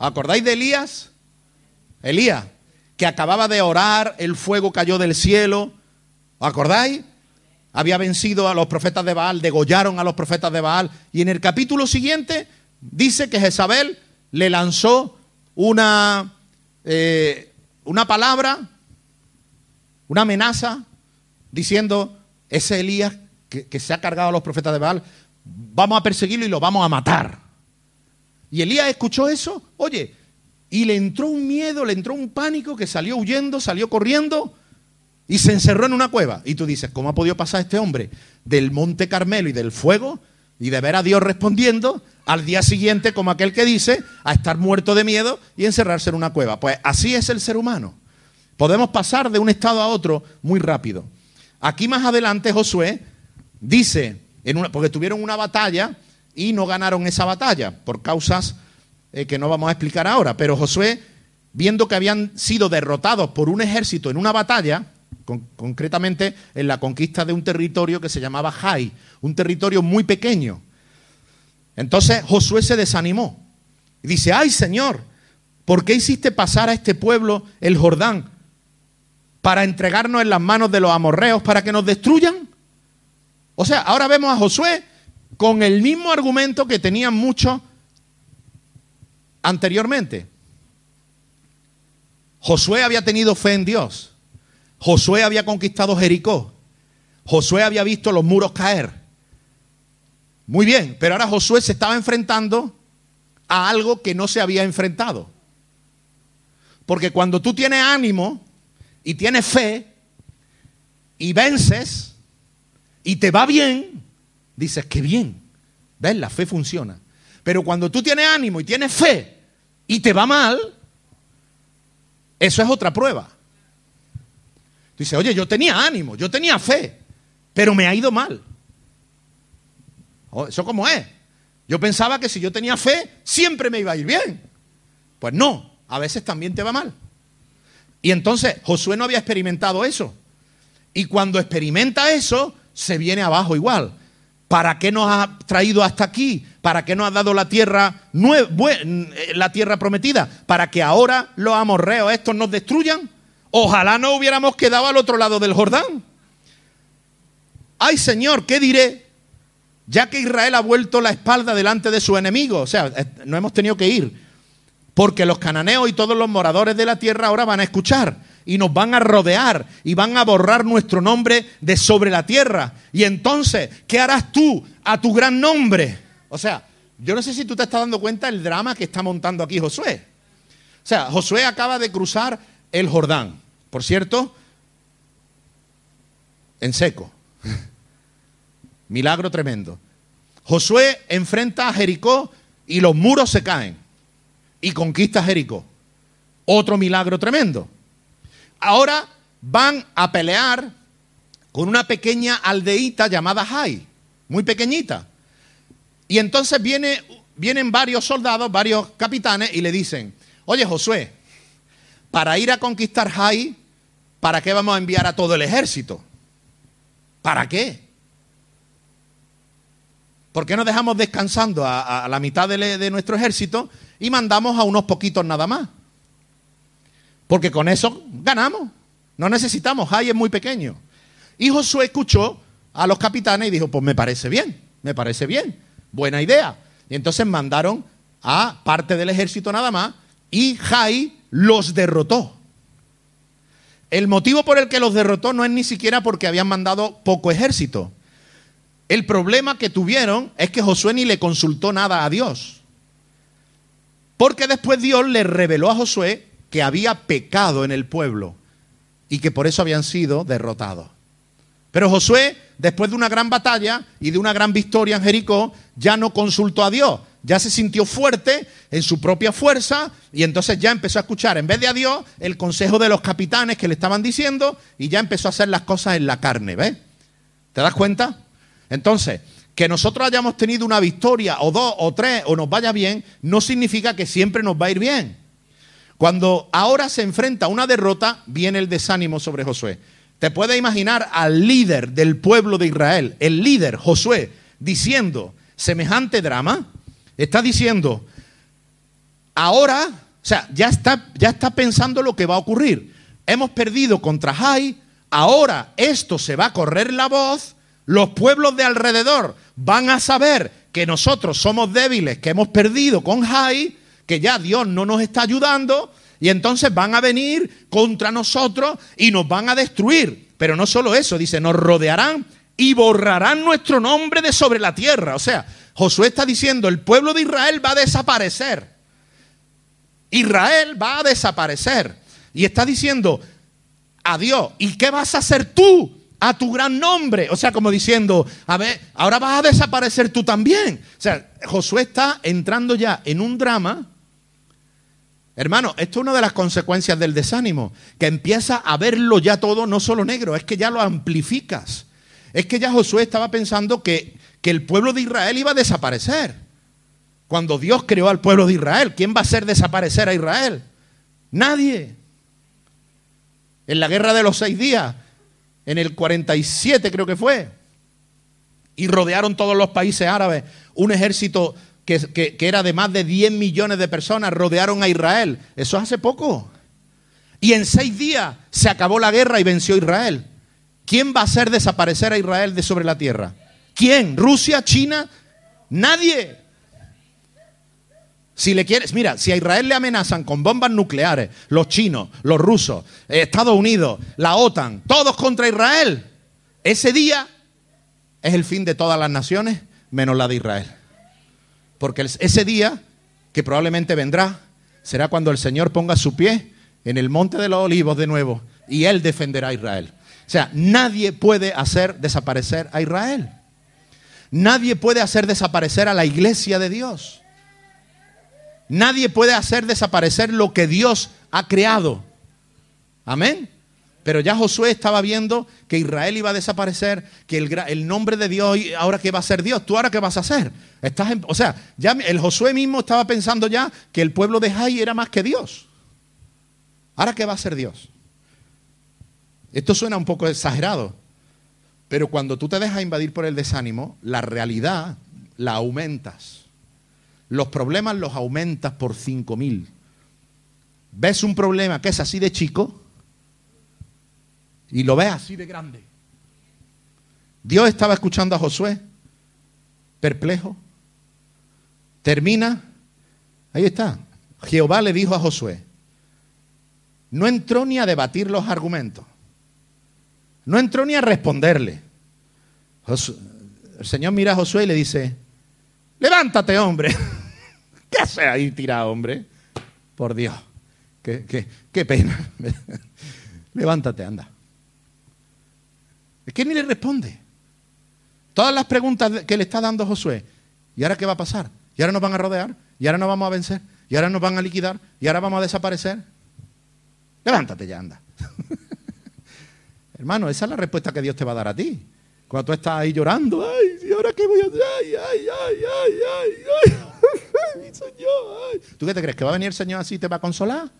¿Acordáis de Elías? Elías, que acababa de orar, el fuego cayó del cielo. ¿Os acordáis? Había vencido a los profetas de Baal, degollaron a los profetas de Baal. Y en el capítulo siguiente dice que Jezabel le lanzó una, eh, una palabra, una amenaza, diciendo, ese Elías que se ha cargado a los profetas de Baal, vamos a perseguirlo y lo vamos a matar. Y Elías escuchó eso, oye, y le entró un miedo, le entró un pánico que salió huyendo, salió corriendo y se encerró en una cueva. Y tú dices, ¿cómo ha podido pasar este hombre del Monte Carmelo y del fuego y de ver a Dios respondiendo al día siguiente, como aquel que dice, a estar muerto de miedo y encerrarse en una cueva? Pues así es el ser humano. Podemos pasar de un estado a otro muy rápido. Aquí más adelante Josué dice, en una, porque tuvieron una batalla y no ganaron esa batalla por causas eh, que no vamos a explicar ahora, pero Josué, viendo que habían sido derrotados por un ejército en una batalla, concretamente en la conquista de un territorio que se llamaba Jai, un territorio muy pequeño. Entonces Josué se desanimó y dice, ay Señor, ¿por qué hiciste pasar a este pueblo el Jordán para entregarnos en las manos de los amorreos para que nos destruyan? O sea, ahora vemos a Josué con el mismo argumento que tenían muchos anteriormente. Josué había tenido fe en Dios. Josué había conquistado Jericó. Josué había visto los muros caer. Muy bien, pero ahora Josué se estaba enfrentando a algo que no se había enfrentado. Porque cuando tú tienes ánimo y tienes fe y vences y te va bien, dices que bien. ¿Ves? La fe funciona. Pero cuando tú tienes ánimo y tienes fe y te va mal, eso es otra prueba. Dice, oye, yo tenía ánimo, yo tenía fe, pero me ha ido mal. Oh, ¿Eso cómo es? Yo pensaba que si yo tenía fe, siempre me iba a ir bien. Pues no, a veces también te va mal. Y entonces Josué no había experimentado eso. Y cuando experimenta eso, se viene abajo igual. ¿Para qué nos ha traído hasta aquí? ¿Para qué nos ha dado la tierra, la tierra prometida? ¿Para que ahora los amorreos estos nos destruyan? Ojalá no hubiéramos quedado al otro lado del Jordán. Ay Señor, ¿qué diré? Ya que Israel ha vuelto la espalda delante de su enemigo. O sea, no hemos tenido que ir. Porque los cananeos y todos los moradores de la tierra ahora van a escuchar y nos van a rodear y van a borrar nuestro nombre de sobre la tierra. Y entonces, ¿qué harás tú a tu gran nombre? O sea, yo no sé si tú te estás dando cuenta del drama que está montando aquí Josué. O sea, Josué acaba de cruzar el Jordán, por cierto, en seco. Milagro tremendo. Josué enfrenta a Jericó y los muros se caen y conquista Jericó. Otro milagro tremendo. Ahora van a pelear con una pequeña aldeíta llamada Jai, muy pequeñita. Y entonces viene, vienen varios soldados, varios capitanes y le dicen, oye Josué, para ir a conquistar Jai, ¿para qué vamos a enviar a todo el ejército? ¿Para qué? ¿Por qué no dejamos descansando a, la mitad de nuestro ejército y mandamos a unos poquitos nada más? Porque con eso ganamos. No necesitamos, Jai es muy pequeño. Y Josué escuchó a los capitanes y dijo, pues me parece bien, me parece bien, buena idea. Y entonces mandaron a parte del ejército nada más y Jai los derrotó. El motivo por el que los derrotó no es ni siquiera porque habían mandado poco ejército. El problema que tuvieron es que Josué ni le consultó nada a Dios. Porque después Dios le reveló a Josué que había pecado en el pueblo y que por eso habían sido derrotados. Pero Josué, después de una gran batalla y de una gran victoria en Jericó, ya no consultó a Dios, ya se sintió fuerte en su propia fuerza y entonces ya empezó a escuchar, en vez de a Dios, el consejo de los capitanes que le estaban diciendo y ya empezó a hacer las cosas en la carne, ¿ves? ¿Te das cuenta? Entonces, que nosotros hayamos tenido una victoria o dos o tres o nos vaya bien, no significa que siempre nos va a ir bien. Cuando ahora se enfrenta a una derrota, viene el desánimo sobre Josué. Te puedes imaginar al líder del pueblo de Israel, el líder Josué, diciendo semejante drama. Está diciendo, ahora sea, ya está, ya está pensando lo que va a ocurrir. Hemos perdido contra Jai, ahora esto se va a correr la voz, los pueblos de alrededor van a saber que nosotros somos débiles, que hemos perdido con Jai, que ya Dios no nos está ayudando, y entonces van a venir contra nosotros y nos van a destruir. Pero no solo eso, dice, nos rodearán y borrarán nuestro nombre de sobre la tierra. O sea, Josué está diciendo, el pueblo de Israel va a desaparecer. Israel va a desaparecer. Y está diciendo, adiós, ¿y qué vas a hacer tú a tu gran nombre? O sea, como diciendo, a ver, ahora vas a desaparecer tú también. O sea, Josué está entrando ya en un drama. Hermano, esto es una de las consecuencias del desánimo, que empieza a verlo ya todo, no solo negro, es que ya lo amplificas. Es que ya Josué estaba pensando que, que el pueblo de Israel iba a desaparecer. Cuando Dios creó al pueblo de Israel, ¿quién va a hacer desaparecer a Israel? Nadie. En la guerra de los seis días, en el 47 creo que fue, y rodearon todos los países árabes, un ejército que, que, era de más de 10 millones de personas, rodearon a Israel. Eso hace poco. Y en seis días se acabó la guerra y venció Israel. ¿Quién va a hacer desaparecer a Israel de sobre la tierra? ¿Quién? ¿Rusia? ¿China? Nadie. Si le quieres, mira, si a Israel le amenazan con bombas nucleares, los chinos, los rusos, Estados Unidos, la OTAN, todos contra Israel, ese día es el fin de todas las naciones menos la de Israel. Porque ese día, que probablemente vendrá, será cuando el Señor ponga su pie en el monte de los olivos de nuevo y Él defenderá a Israel. O sea, nadie puede hacer desaparecer a Israel. Nadie puede hacer desaparecer a la iglesia de Dios. Nadie puede hacer desaparecer lo que Dios ha creado. Amén. Pero ya Josué estaba viendo que Israel iba a desaparecer, que el, nombre de Dios, ahora qué va a ser Dios, tú ahora qué vas a hacer. Estás o sea, el Josué mismo estaba pensando ya que el pueblo de Jai era más que Dios. Ahora qué va a ser Dios. Esto suena un poco exagerado, pero cuando tú te dejas invadir por el desánimo, la realidad la aumentas. Los problemas los aumentas por cinco mil. Ves un problema que es así de chico y lo ves así de grande. Dios estaba escuchando a Josué, perplejo. Termina, ahí está. Jehová le dijo a Josué, no entró ni a debatir los argumentos, no entró ni a responderle. el Señor mira a Josué y le dice, levántate hombre. ¿Qué hace ahí tirado, hombre? Por Dios, qué, qué, pena. Levántate, anda. Es que ni le responde. Todas las preguntas que le está dando Josué. ¿Y ahora qué va a pasar? ¿Y ahora nos van a rodear? ¿Y ahora nos vamos a vencer? ¿Y ahora nos van a liquidar? ¿Y ahora vamos a desaparecer? Levántate ya, anda. Hermano, esa es la respuesta que Dios te va a dar a ti. Cuando tú estás ahí llorando, ay, ¿y ahora qué voy a hacer? Ay, ay, ay, ay, ay, ay. ¿Tú qué te crees? ¿Que va a venir el Señor así y te va a consolar?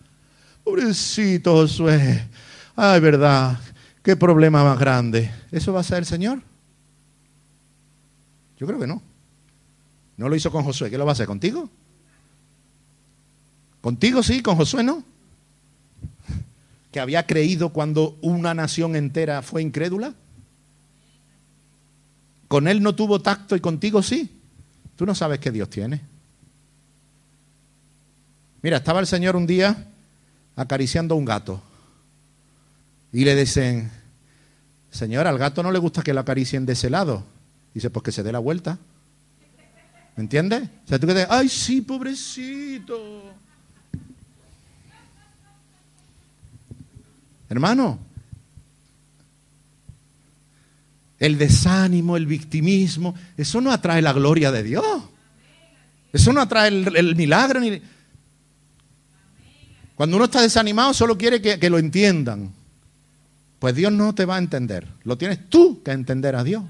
Pobrecito Josué. Ay, verdad. Qué problema más grande. ¿Eso va a ser el Señor? Yo creo que no. No lo hizo con Josué. ¿Qué lo va a hacer contigo? Contigo sí, con Josué no. Que había creído cuando una nación entera fue incrédula. Con él no tuvo tacto y contigo sí. Tú no sabes qué Dios tiene. Mira, estaba el Señor un día acariciando a un gato. Y le dicen, Señor, al gato no le gusta que lo acaricien de ese lado. Dice, pues que se dé la vuelta. ¿Me entiendes? O sea, tú que te, ay, sí, pobrecito. Hermano, el desánimo, el victimismo, eso no atrae la gloria de Dios. Eso no atrae el, el milagro. Ni, cuando uno está desanimado solo quiere que, lo entiendan. Pues Dios no te va a entender. Lo tienes tú que entender a Dios.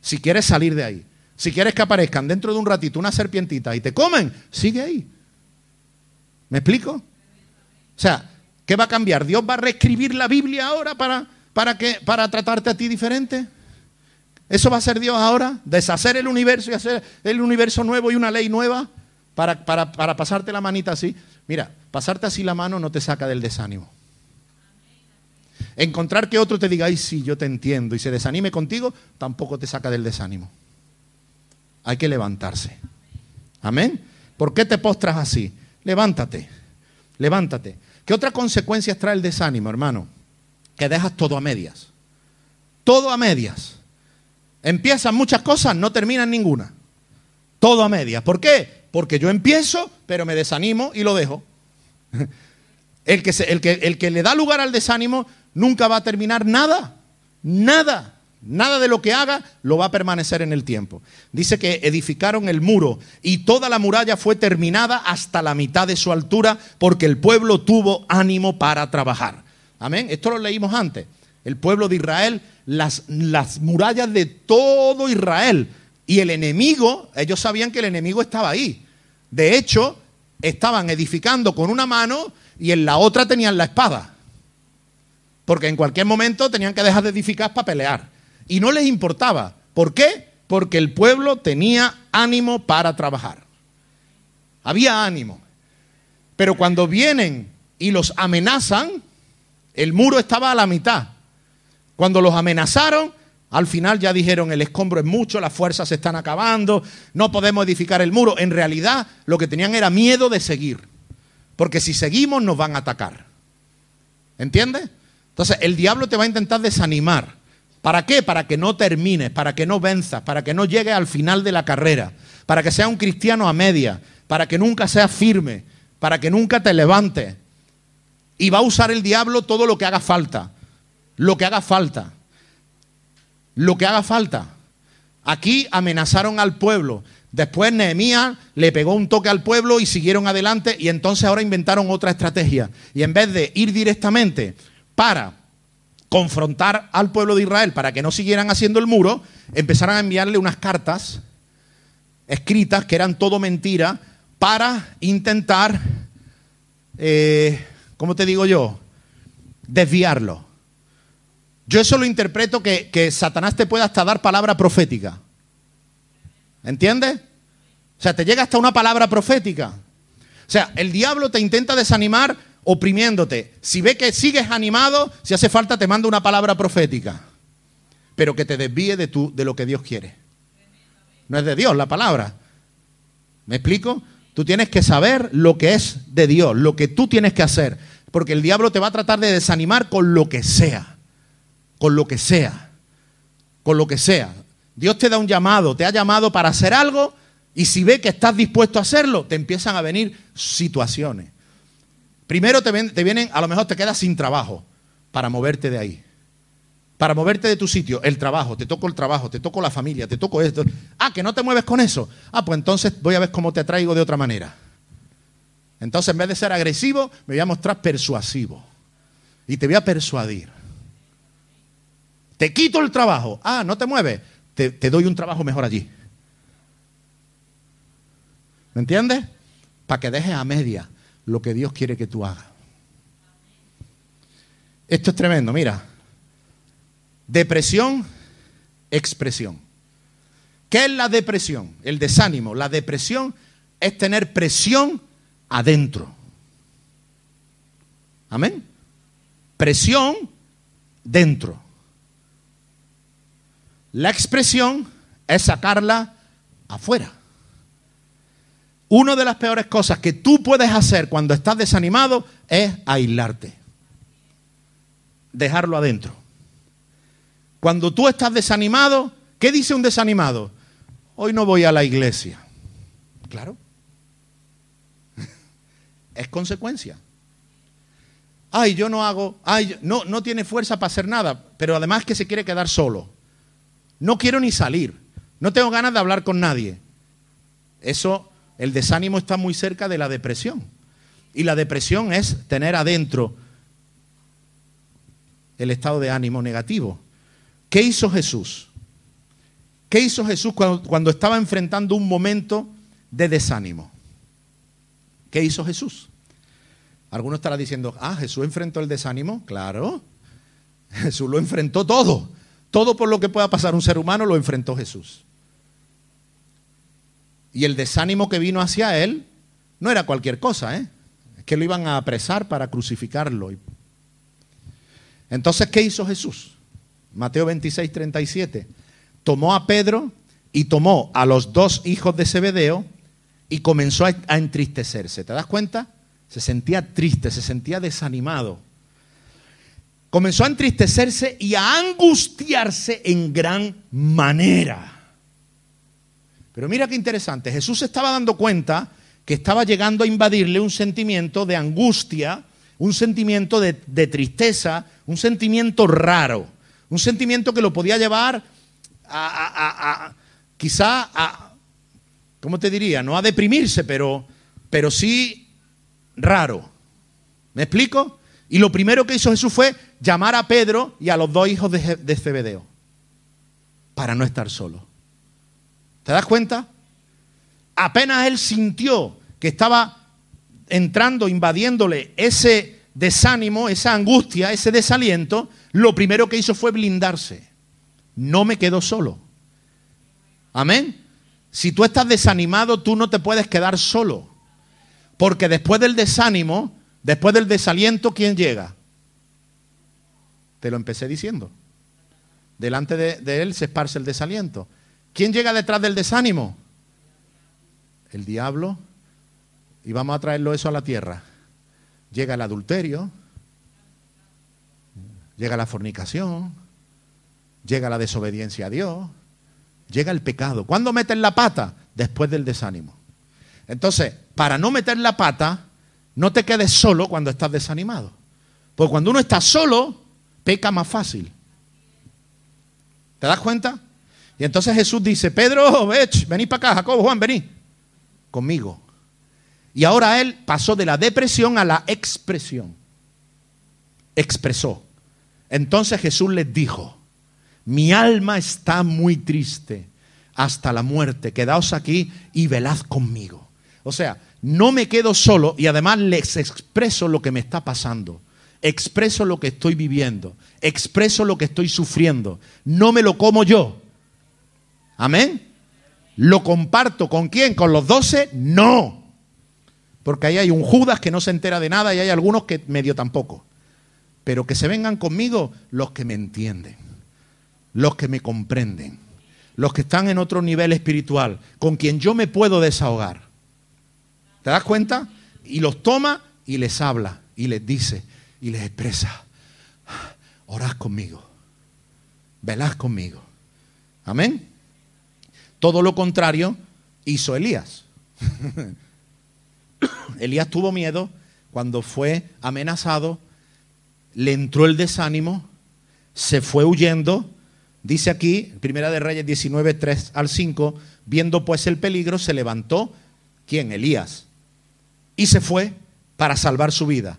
Si quieres salir de ahí. Si quieres que aparezcan dentro de un ratito una serpientita y te comen, sigue ahí. ¿Me explico? O sea, ¿qué va a cambiar? ¿Dios va a reescribir la Biblia ahora para, para, que, para tratarte a ti diferente? ¿Eso va a ser Dios ahora? ¿Deshacer el universo y hacer el universo nuevo y una ley nueva para, para, para pasarte la manita así? Mira, pasarte así la mano no te saca del desánimo. Encontrar que otro te diga, ay, sí, yo te entiendo, y se desanime contigo, tampoco te saca del desánimo. Hay que levantarse. Amén. ¿Por qué te postras así? Levántate, levántate. ¿Qué otras consecuencias trae el desánimo, hermano? Que dejas todo a medias. Todo a medias. Empiezan muchas cosas, no terminan ninguna. Todo a medias. ¿Por qué? Porque yo empiezo, pero me desanimo y lo dejo. El que, el, que, el que le da lugar al desánimo nunca va a terminar nada. Nada. Nada de lo que haga lo va a permanecer en el tiempo. Dice que edificaron el muro y toda la muralla fue terminada hasta la mitad de su altura porque el pueblo tuvo ánimo para trabajar. Amén. Esto lo leímos antes. El pueblo de Israel, las, las murallas de todo Israel y el enemigo, ellos sabían que el enemigo estaba ahí. De hecho, estaban edificando con una mano y en la otra tenían la espada. Porque en cualquier momento tenían que dejar de edificar para pelear. Y no les importaba. ¿Por qué? Porque el pueblo tenía ánimo para trabajar. Había ánimo. Pero cuando vienen y los amenazan, el muro estaba a la mitad. Cuando los amenazaron, al final ya dijeron, el escombro es mucho, las fuerzas se están acabando, no podemos edificar el muro. En realidad lo que tenían era miedo de seguir. Porque si seguimos nos van a atacar. ¿Entiendes? Entonces el diablo te va a intentar desanimar. ¿Para qué? Para que no termines, para que no venzas, para que no llegues al final de la carrera, para que seas un cristiano a media, para que nunca seas firme, para que nunca te levantes. Y va a usar el diablo todo lo que haga falta, lo que haga falta, lo que haga falta. Aquí amenazaron al pueblo. Después Nehemías le pegó un toque al pueblo y siguieron adelante y entonces ahora inventaron otra estrategia. Y en vez de ir directamente para confrontar al pueblo de Israel para que no siguieran haciendo el muro, empezaron a enviarle unas cartas escritas que eran todo mentira para intentar, eh, ¿cómo te digo yo? Desviarlo. Yo eso lo interpreto que, que Satanás te puede hasta dar palabra profética. ¿Entiendes? O sea, te llega hasta una palabra profética. O sea, el diablo te intenta desanimar oprimiéndote. Si ve que sigues animado, si hace falta te manda una palabra profética, pero que te desvíe de, tu, de lo que Dios quiere. No es de Dios la palabra. ¿Me explico? Tú tienes que saber lo que es de Dios, lo que tú tienes que hacer, porque el diablo te va a tratar de desanimar con lo que sea, con lo que sea, con lo que sea. Dios te da un llamado, te ha llamado para hacer algo y si ve que estás dispuesto a hacerlo, te empiezan a venir situaciones. Primero te, vienen, a lo mejor te quedas sin trabajo para moverte de ahí. Para moverte de tu sitio, el trabajo, te toco el trabajo, te toco la familia, te toco esto. Ah, que no te mueves con eso. Ah, pues entonces voy a ver cómo te atraigo de otra manera. Entonces, en vez de ser agresivo, me voy a mostrar persuasivo. Y te voy a persuadir. Te quito el trabajo. Ah, no te mueves. Te, te doy un trabajo mejor allí. ¿Me entiendes? Para que dejes a media lo que Dios quiere que tú hagas. Esto es tremendo, mira. Depresión, expresión. ¿Qué es la depresión? El desánimo. La depresión es tener presión adentro. Amén. Presión dentro. La expresión es sacarla afuera. Una de las peores cosas que tú puedes hacer cuando estás desanimado es aislarte. Dejarlo adentro. Cuando tú estás desanimado, ¿qué dice un desanimado? Hoy no voy a la iglesia. Claro. es consecuencia. Ay, yo no hago, ay, no, no tiene fuerza para hacer nada, pero además que se quiere quedar solo. No quiero ni salir. No tengo ganas de hablar con nadie. Eso el desánimo está muy cerca de la depresión. Y la depresión es tener adentro el estado de ánimo negativo. ¿Qué hizo Jesús? ¿Qué hizo Jesús cuando, estaba enfrentando un momento de desánimo? ¿Qué hizo Jesús? Algunos estarán diciendo, ah, Jesús enfrentó el desánimo. Claro, Jesús lo enfrentó todo. Todo por lo que pueda pasar un ser humano lo enfrentó Jesús. Y el desánimo que vino hacia él no era cualquier cosa, ¿eh? que lo iban a apresar para crucificarlo. Entonces, ¿qué hizo Jesús? Mateo 26, 37. Tomó a Pedro y tomó a los dos hijos de Zebedeo y comenzó a entristecerse. ¿Te das cuenta? Se sentía triste, se sentía desanimado. Comenzó a entristecerse y a angustiarse en gran manera. Pero mira qué interesante, Jesús estaba dando cuenta que estaba llegando a invadirle un sentimiento de angustia, un sentimiento de, tristeza, un sentimiento raro, un sentimiento que lo podía llevar a, quizá a, ¿cómo te diría? No a deprimirse, pero, pero sí raro. ¿Me explico? Y lo primero que hizo Jesús fue llamar a Pedro y a los dos hijos de, de Zebedeo para no estar solo. ¿Te das cuenta? Apenas él sintió que estaba entrando, invadiéndole ese desánimo, esa angustia, ese desaliento, lo primero que hizo fue blindarse. No me quedo solo. Amén. Si tú estás desanimado, tú no te puedes quedar solo. Porque después del desánimo, después del desaliento, ¿quién llega? Te lo empecé diciendo. Delante de, de él se esparce el desaliento. ¿Quién llega detrás del desánimo? El diablo. Y vamos a traerlo eso a la tierra. Llega el adulterio, llega la fornicación, llega la desobediencia a Dios, llega el pecado. ¿Cuándo meten la pata? Después del desánimo. Entonces, para no meter la pata, no te quedes solo cuando estás desanimado. Porque cuando uno está solo, peca más fácil. ¿Te das cuenta? Y entonces Jesús dice, Pedro, vení para acá, Jacobo, Juan, vení conmigo. Y ahora él pasó de la depresión a la expresión. Expresó. Entonces Jesús les dijo, mi alma está muy triste hasta la muerte, quedaos aquí y velad conmigo. O sea, no me quedo solo y además les expreso lo que me está pasando. Expreso lo que estoy viviendo. Expreso lo que estoy sufriendo. No me lo como yo. Amén. ¿Lo comparto con quién? ¿Con los doce? No. Porque ahí hay un Judas que no se entera de nada y hay algunos que medio tampoco. Pero que se vengan conmigo los que me entienden, los que me comprenden, los que están en otro nivel espiritual, con quien yo me puedo desahogar. ¿Te das cuenta? Y los toma y les habla y les dice y les expresa, orad conmigo, velad conmigo. Amén. Todo lo contrario hizo Elías. Elías tuvo miedo cuando fue amenazado, le entró el desánimo, se fue huyendo. Dice aquí, Primera de Reyes 19, 3 al 5, viendo pues el peligro, se levantó, ¿quién? Elías. Y se fue para salvar su vida.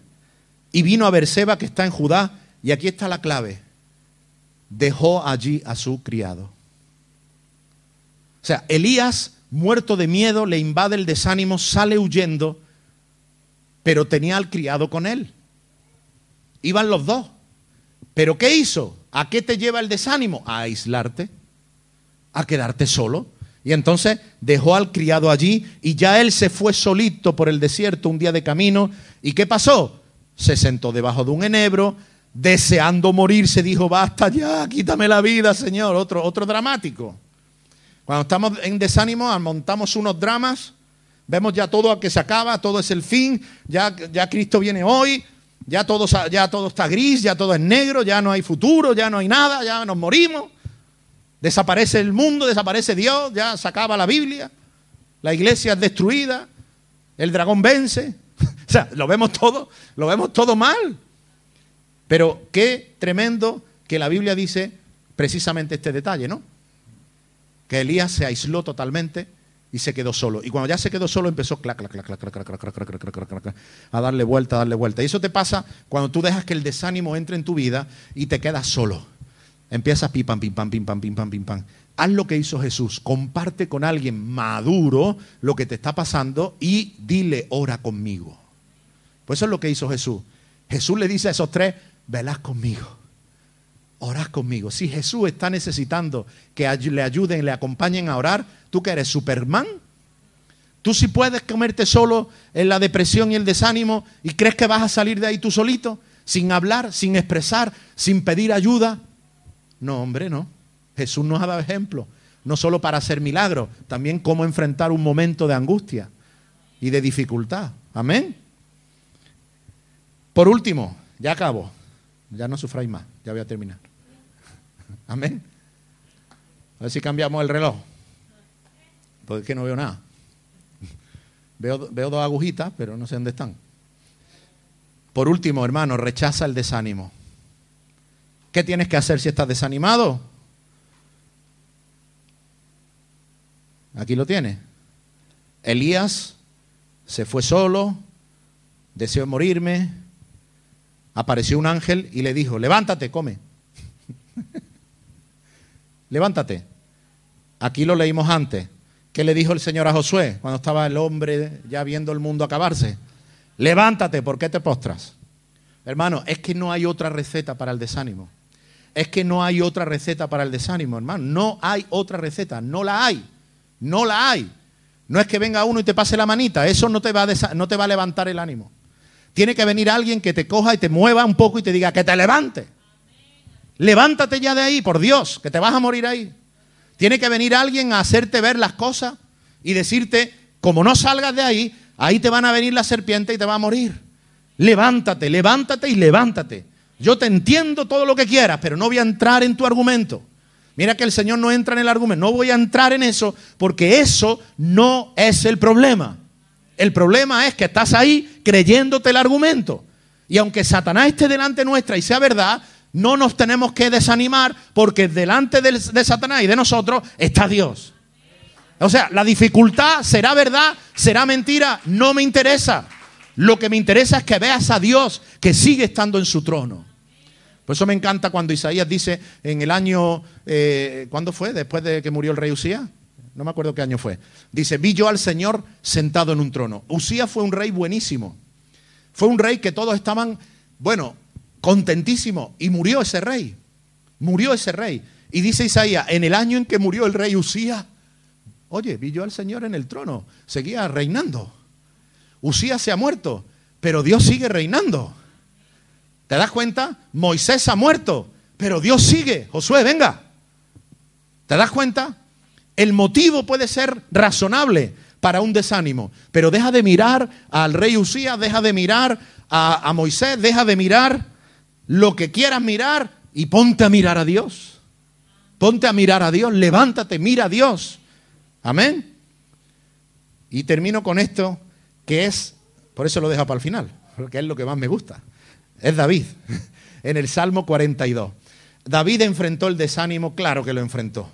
Y vino a Berseba, que está en Judá, y aquí está la clave. Dejó allí a su criado. O sea, Elías, muerto de miedo, le invade el desánimo, sale huyendo, pero tenía al criado con él. Iban los dos. ¿Pero qué hizo? ¿A qué te lleva el desánimo? A aislarte, a quedarte solo. Y entonces dejó al criado allí y ya él se fue solito por el desierto un día de camino. ¿Y qué pasó? Se sentó debajo de un enebro, deseando morir, se dijo, basta ya, quítame la vida, Señor. Otro, otro dramático. Cuando estamos en desánimo, montamos unos dramas, vemos ya todo a que se acaba, todo es el fin, ya, ya Cristo viene hoy, ya todo, ya todo está gris, ya todo es negro, ya no hay futuro, ya no hay nada, ya nos morimos. Desaparece el mundo, desaparece Dios, ya se acaba la Biblia, la iglesia es destruida, el dragón vence. o sea, lo vemos todo, lo vemos todo mal. Pero qué tremendo que la Biblia dice precisamente este detalle, ¿no? Que Elías se aisló totalmente y se quedó solo. Y cuando ya se quedó solo empezó clac, clac, clac, clac, clac, a darle vuelta, a darle vuelta. Y eso te pasa cuando tú dejas que el desánimo entre en tu vida y te quedas solo. Empiezas pim pam, pim pam, pim pam, pim pam, pim pam. Haz lo que hizo Jesús. Comparte con alguien maduro lo que te está pasando y dile, ora conmigo. Pues eso es lo que hizo Jesús. Jesús le dice a esos tres, velad conmigo. Orad conmigo. Si Jesús está necesitando que le ayuden, le acompañen a orar, tú que eres Superman, Tú sí puedes comerte solo en la depresión y el desánimo y crees que vas a salir de ahí tú solito, sin hablar, sin expresar, sin pedir ayuda. No, hombre, no. Jesús nos ha dado ejemplo, no solo para hacer milagros, también cómo enfrentar un momento de angustia y de dificultad. Amén. Por último, ya acabo. Ya no sufráis más, ya voy a terminar. Amén. A ver si cambiamos el reloj. Porque es que no veo nada. Veo, veo dos agujitas, pero no sé dónde están. Por último, hermano, rechaza el desánimo. ¿Qué tienes que hacer si estás desanimado? Aquí lo tiene. Elías se fue solo, deseó morirme, apareció un ángel y le dijo, levántate, come. levántate. Aquí lo leímos antes. ¿Qué le dijo el Señor a Josué cuando estaba el hombre ya viendo el mundo acabarse? Levántate, ¿por qué te postras? Hermano, es que no hay otra receta para el desánimo. Es que no hay otra receta para el desánimo, hermano. No hay otra receta, no la hay. No la hay. No es que venga uno y te pase la manita, eso no te va a, no te va a levantar el ánimo. Tiene que venir alguien que te coja y te mueva un poco y te diga que te levante. Levántate ya de ahí, por Dios, que te vas a morir ahí. Tiene que venir alguien a hacerte ver las cosas y decirte, como no salgas de ahí, ahí te van a venir las serpientes y te va a morir. Levántate, levántate y levántate. Yo te entiendo todo lo que quieras, pero no voy a entrar en tu argumento. Mira que el Señor no entra en el argumento. No voy a entrar en eso porque eso no es el problema. El problema es que estás ahí creyéndote el argumento. Y aunque Satanás esté delante nuestra y sea verdad, no nos tenemos que desanimar porque delante de, Satanás y de nosotros está Dios. O sea, la dificultad será verdad, será mentira, no me interesa. Lo que me interesa es que veas a Dios que sigue estando en su trono. Por eso me encanta cuando Isaías dice en el año, eh, ¿cuándo fue? Después de que murió el rey Usías. No me acuerdo qué año fue. Dice, vi yo al Señor sentado en un trono. Usías fue un rey buenísimo. Fue un rey que todos estaban, bueno, contentísimos. Y murió ese rey. Murió ese rey. Y dice Isaías, en el año en que murió el rey Usías, oye, vi yo al Señor en el trono. Seguía reinando. Usías se ha muerto, pero Dios sigue reinando. ¿Te das cuenta? Moisés ha muerto, pero Dios sigue. Josué, venga. ¿Te das cuenta? El motivo puede ser razonable para un desánimo, pero deja de mirar al rey Usías, deja de mirar a, a Moisés, deja de mirar lo que quieras mirar y ponte a mirar a Dios. Ponte a mirar a Dios, levántate, mira a Dios. Amén. Y termino con esto, que es, por eso lo dejo para el final, porque es lo que más me gusta es David, en el Salmo 42. David enfrentó el desánimo, claro que lo enfrentó.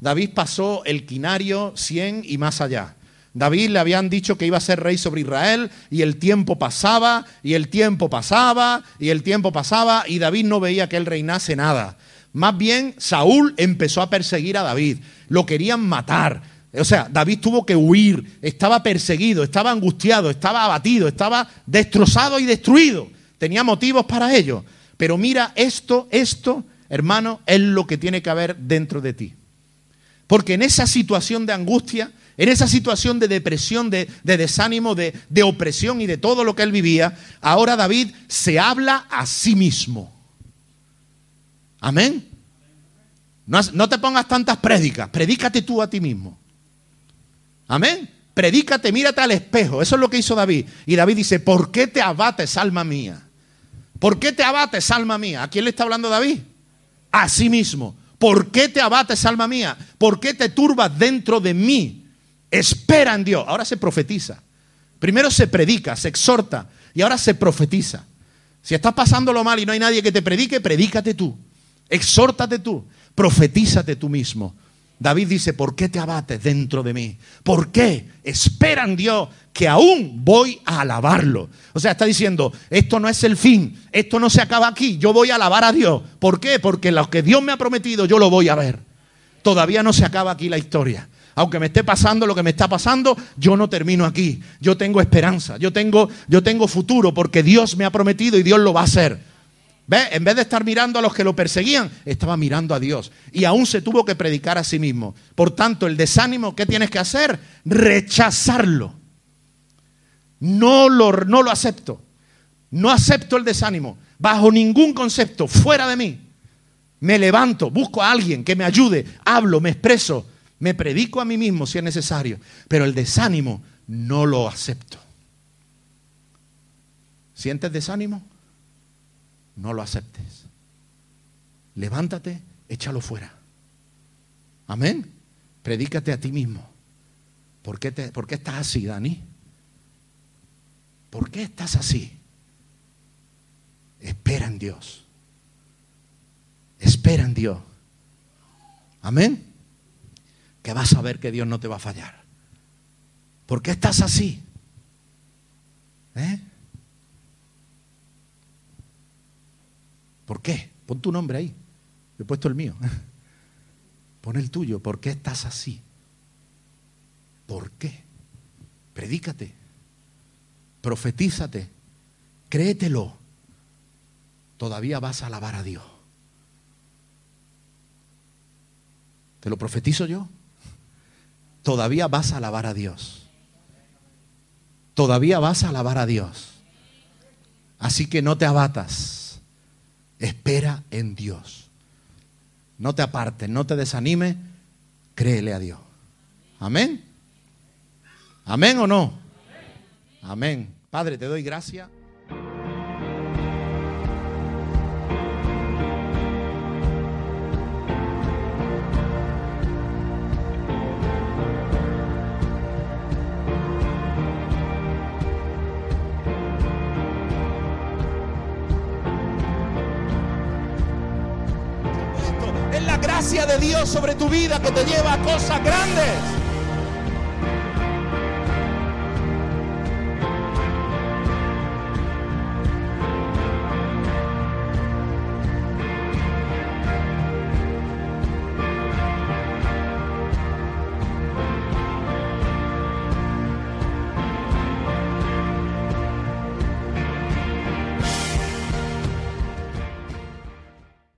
David pasó el quinario 100 y más allá. David le habían dicho que iba a ser rey sobre Israel y el tiempo pasaba y el tiempo pasaba y el tiempo pasaba y David no veía que él reinase nada. Más bien Saúl empezó a perseguir a David, lo querían matar. O sea, David tuvo que huir, estaba perseguido, estaba angustiado, estaba abatido, estaba destrozado y destruido tenía motivos para ello. Pero mira, esto, esto, hermano, es lo que tiene que haber dentro de ti. Porque en esa situación de angustia, en esa situación de depresión, de, desánimo, de, opresión y de todo lo que él vivía, ahora David se habla a sí mismo. Amén. No, no, te pongas tantas prédicas, predícate tú a ti mismo. Amén. Predícate, mírate al espejo. Eso es lo que hizo David. Y David dice, ¿por qué te abates, alma mía? ¿Por qué te abates, alma mía? ¿A quién le está hablando David? A sí mismo. ¿Por qué te abates, alma mía? ¿Por qué te turbas dentro de mí? Espera en Dios. Ahora se profetiza. Primero se predica, se exhorta y ahora se profetiza. Si estás pasándolo mal y no hay nadie que te predique, predícate tú. Exhórtate tú. Profetízate tú mismo. David dice, ¿por qué te abates dentro de mí? ¿Por qué? Esperan Dios que aún voy a alabarlo. O sea, está diciendo, esto no es el fin, esto no se acaba aquí, yo voy a alabar a Dios. ¿Por qué? Porque lo que Dios me ha prometido yo lo voy a ver. Todavía no se acaba aquí la historia. Aunque me esté pasando lo que me está pasando, yo no termino aquí. Yo tengo esperanza, yo tengo, yo tengo futuro porque Dios me ha prometido y Dios lo va a hacer. ¿Ve? En vez de estar mirando a los que lo perseguían, estaba mirando a Dios. Y aún se tuvo que predicar a sí mismo. Por tanto, el desánimo, ¿qué tienes que hacer? Rechazarlo. No lo, no lo acepto. No acepto el desánimo. Bajo ningún concepto, fuera de mí. Me levanto, busco a alguien que me ayude, hablo, me expreso, me predico a mí mismo si es necesario. Pero el desánimo no lo acepto. ¿Sientes desánimo? no lo aceptes. Levántate, échalo fuera. Amén. Predícate a ti mismo. ¿Por qué, te, ¿Por qué estás así, Dani? ¿Por qué estás así? Espera en Dios. Espera en Dios. Amén. Que vas a ver que Dios no te va a fallar. ¿Por qué estás así? ¿Eh? ¿Por qué? Pon tu nombre ahí. Yo he puesto el mío. Pon el tuyo. ¿Por qué estás así? ¿Por qué? Predícate. Profetízate. Créetelo. Todavía vas a alabar a Dios. ¿Te lo profetizo yo? Todavía vas a alabar a Dios. Todavía vas a alabar a Dios. Así que no te abatas. Espera en Dios. No te apartes, no te desanime, créele a Dios. Amén. Amén o no. Amén. Padre, te doy gracias. Sobre tu vida que te lleva a cosas grandes.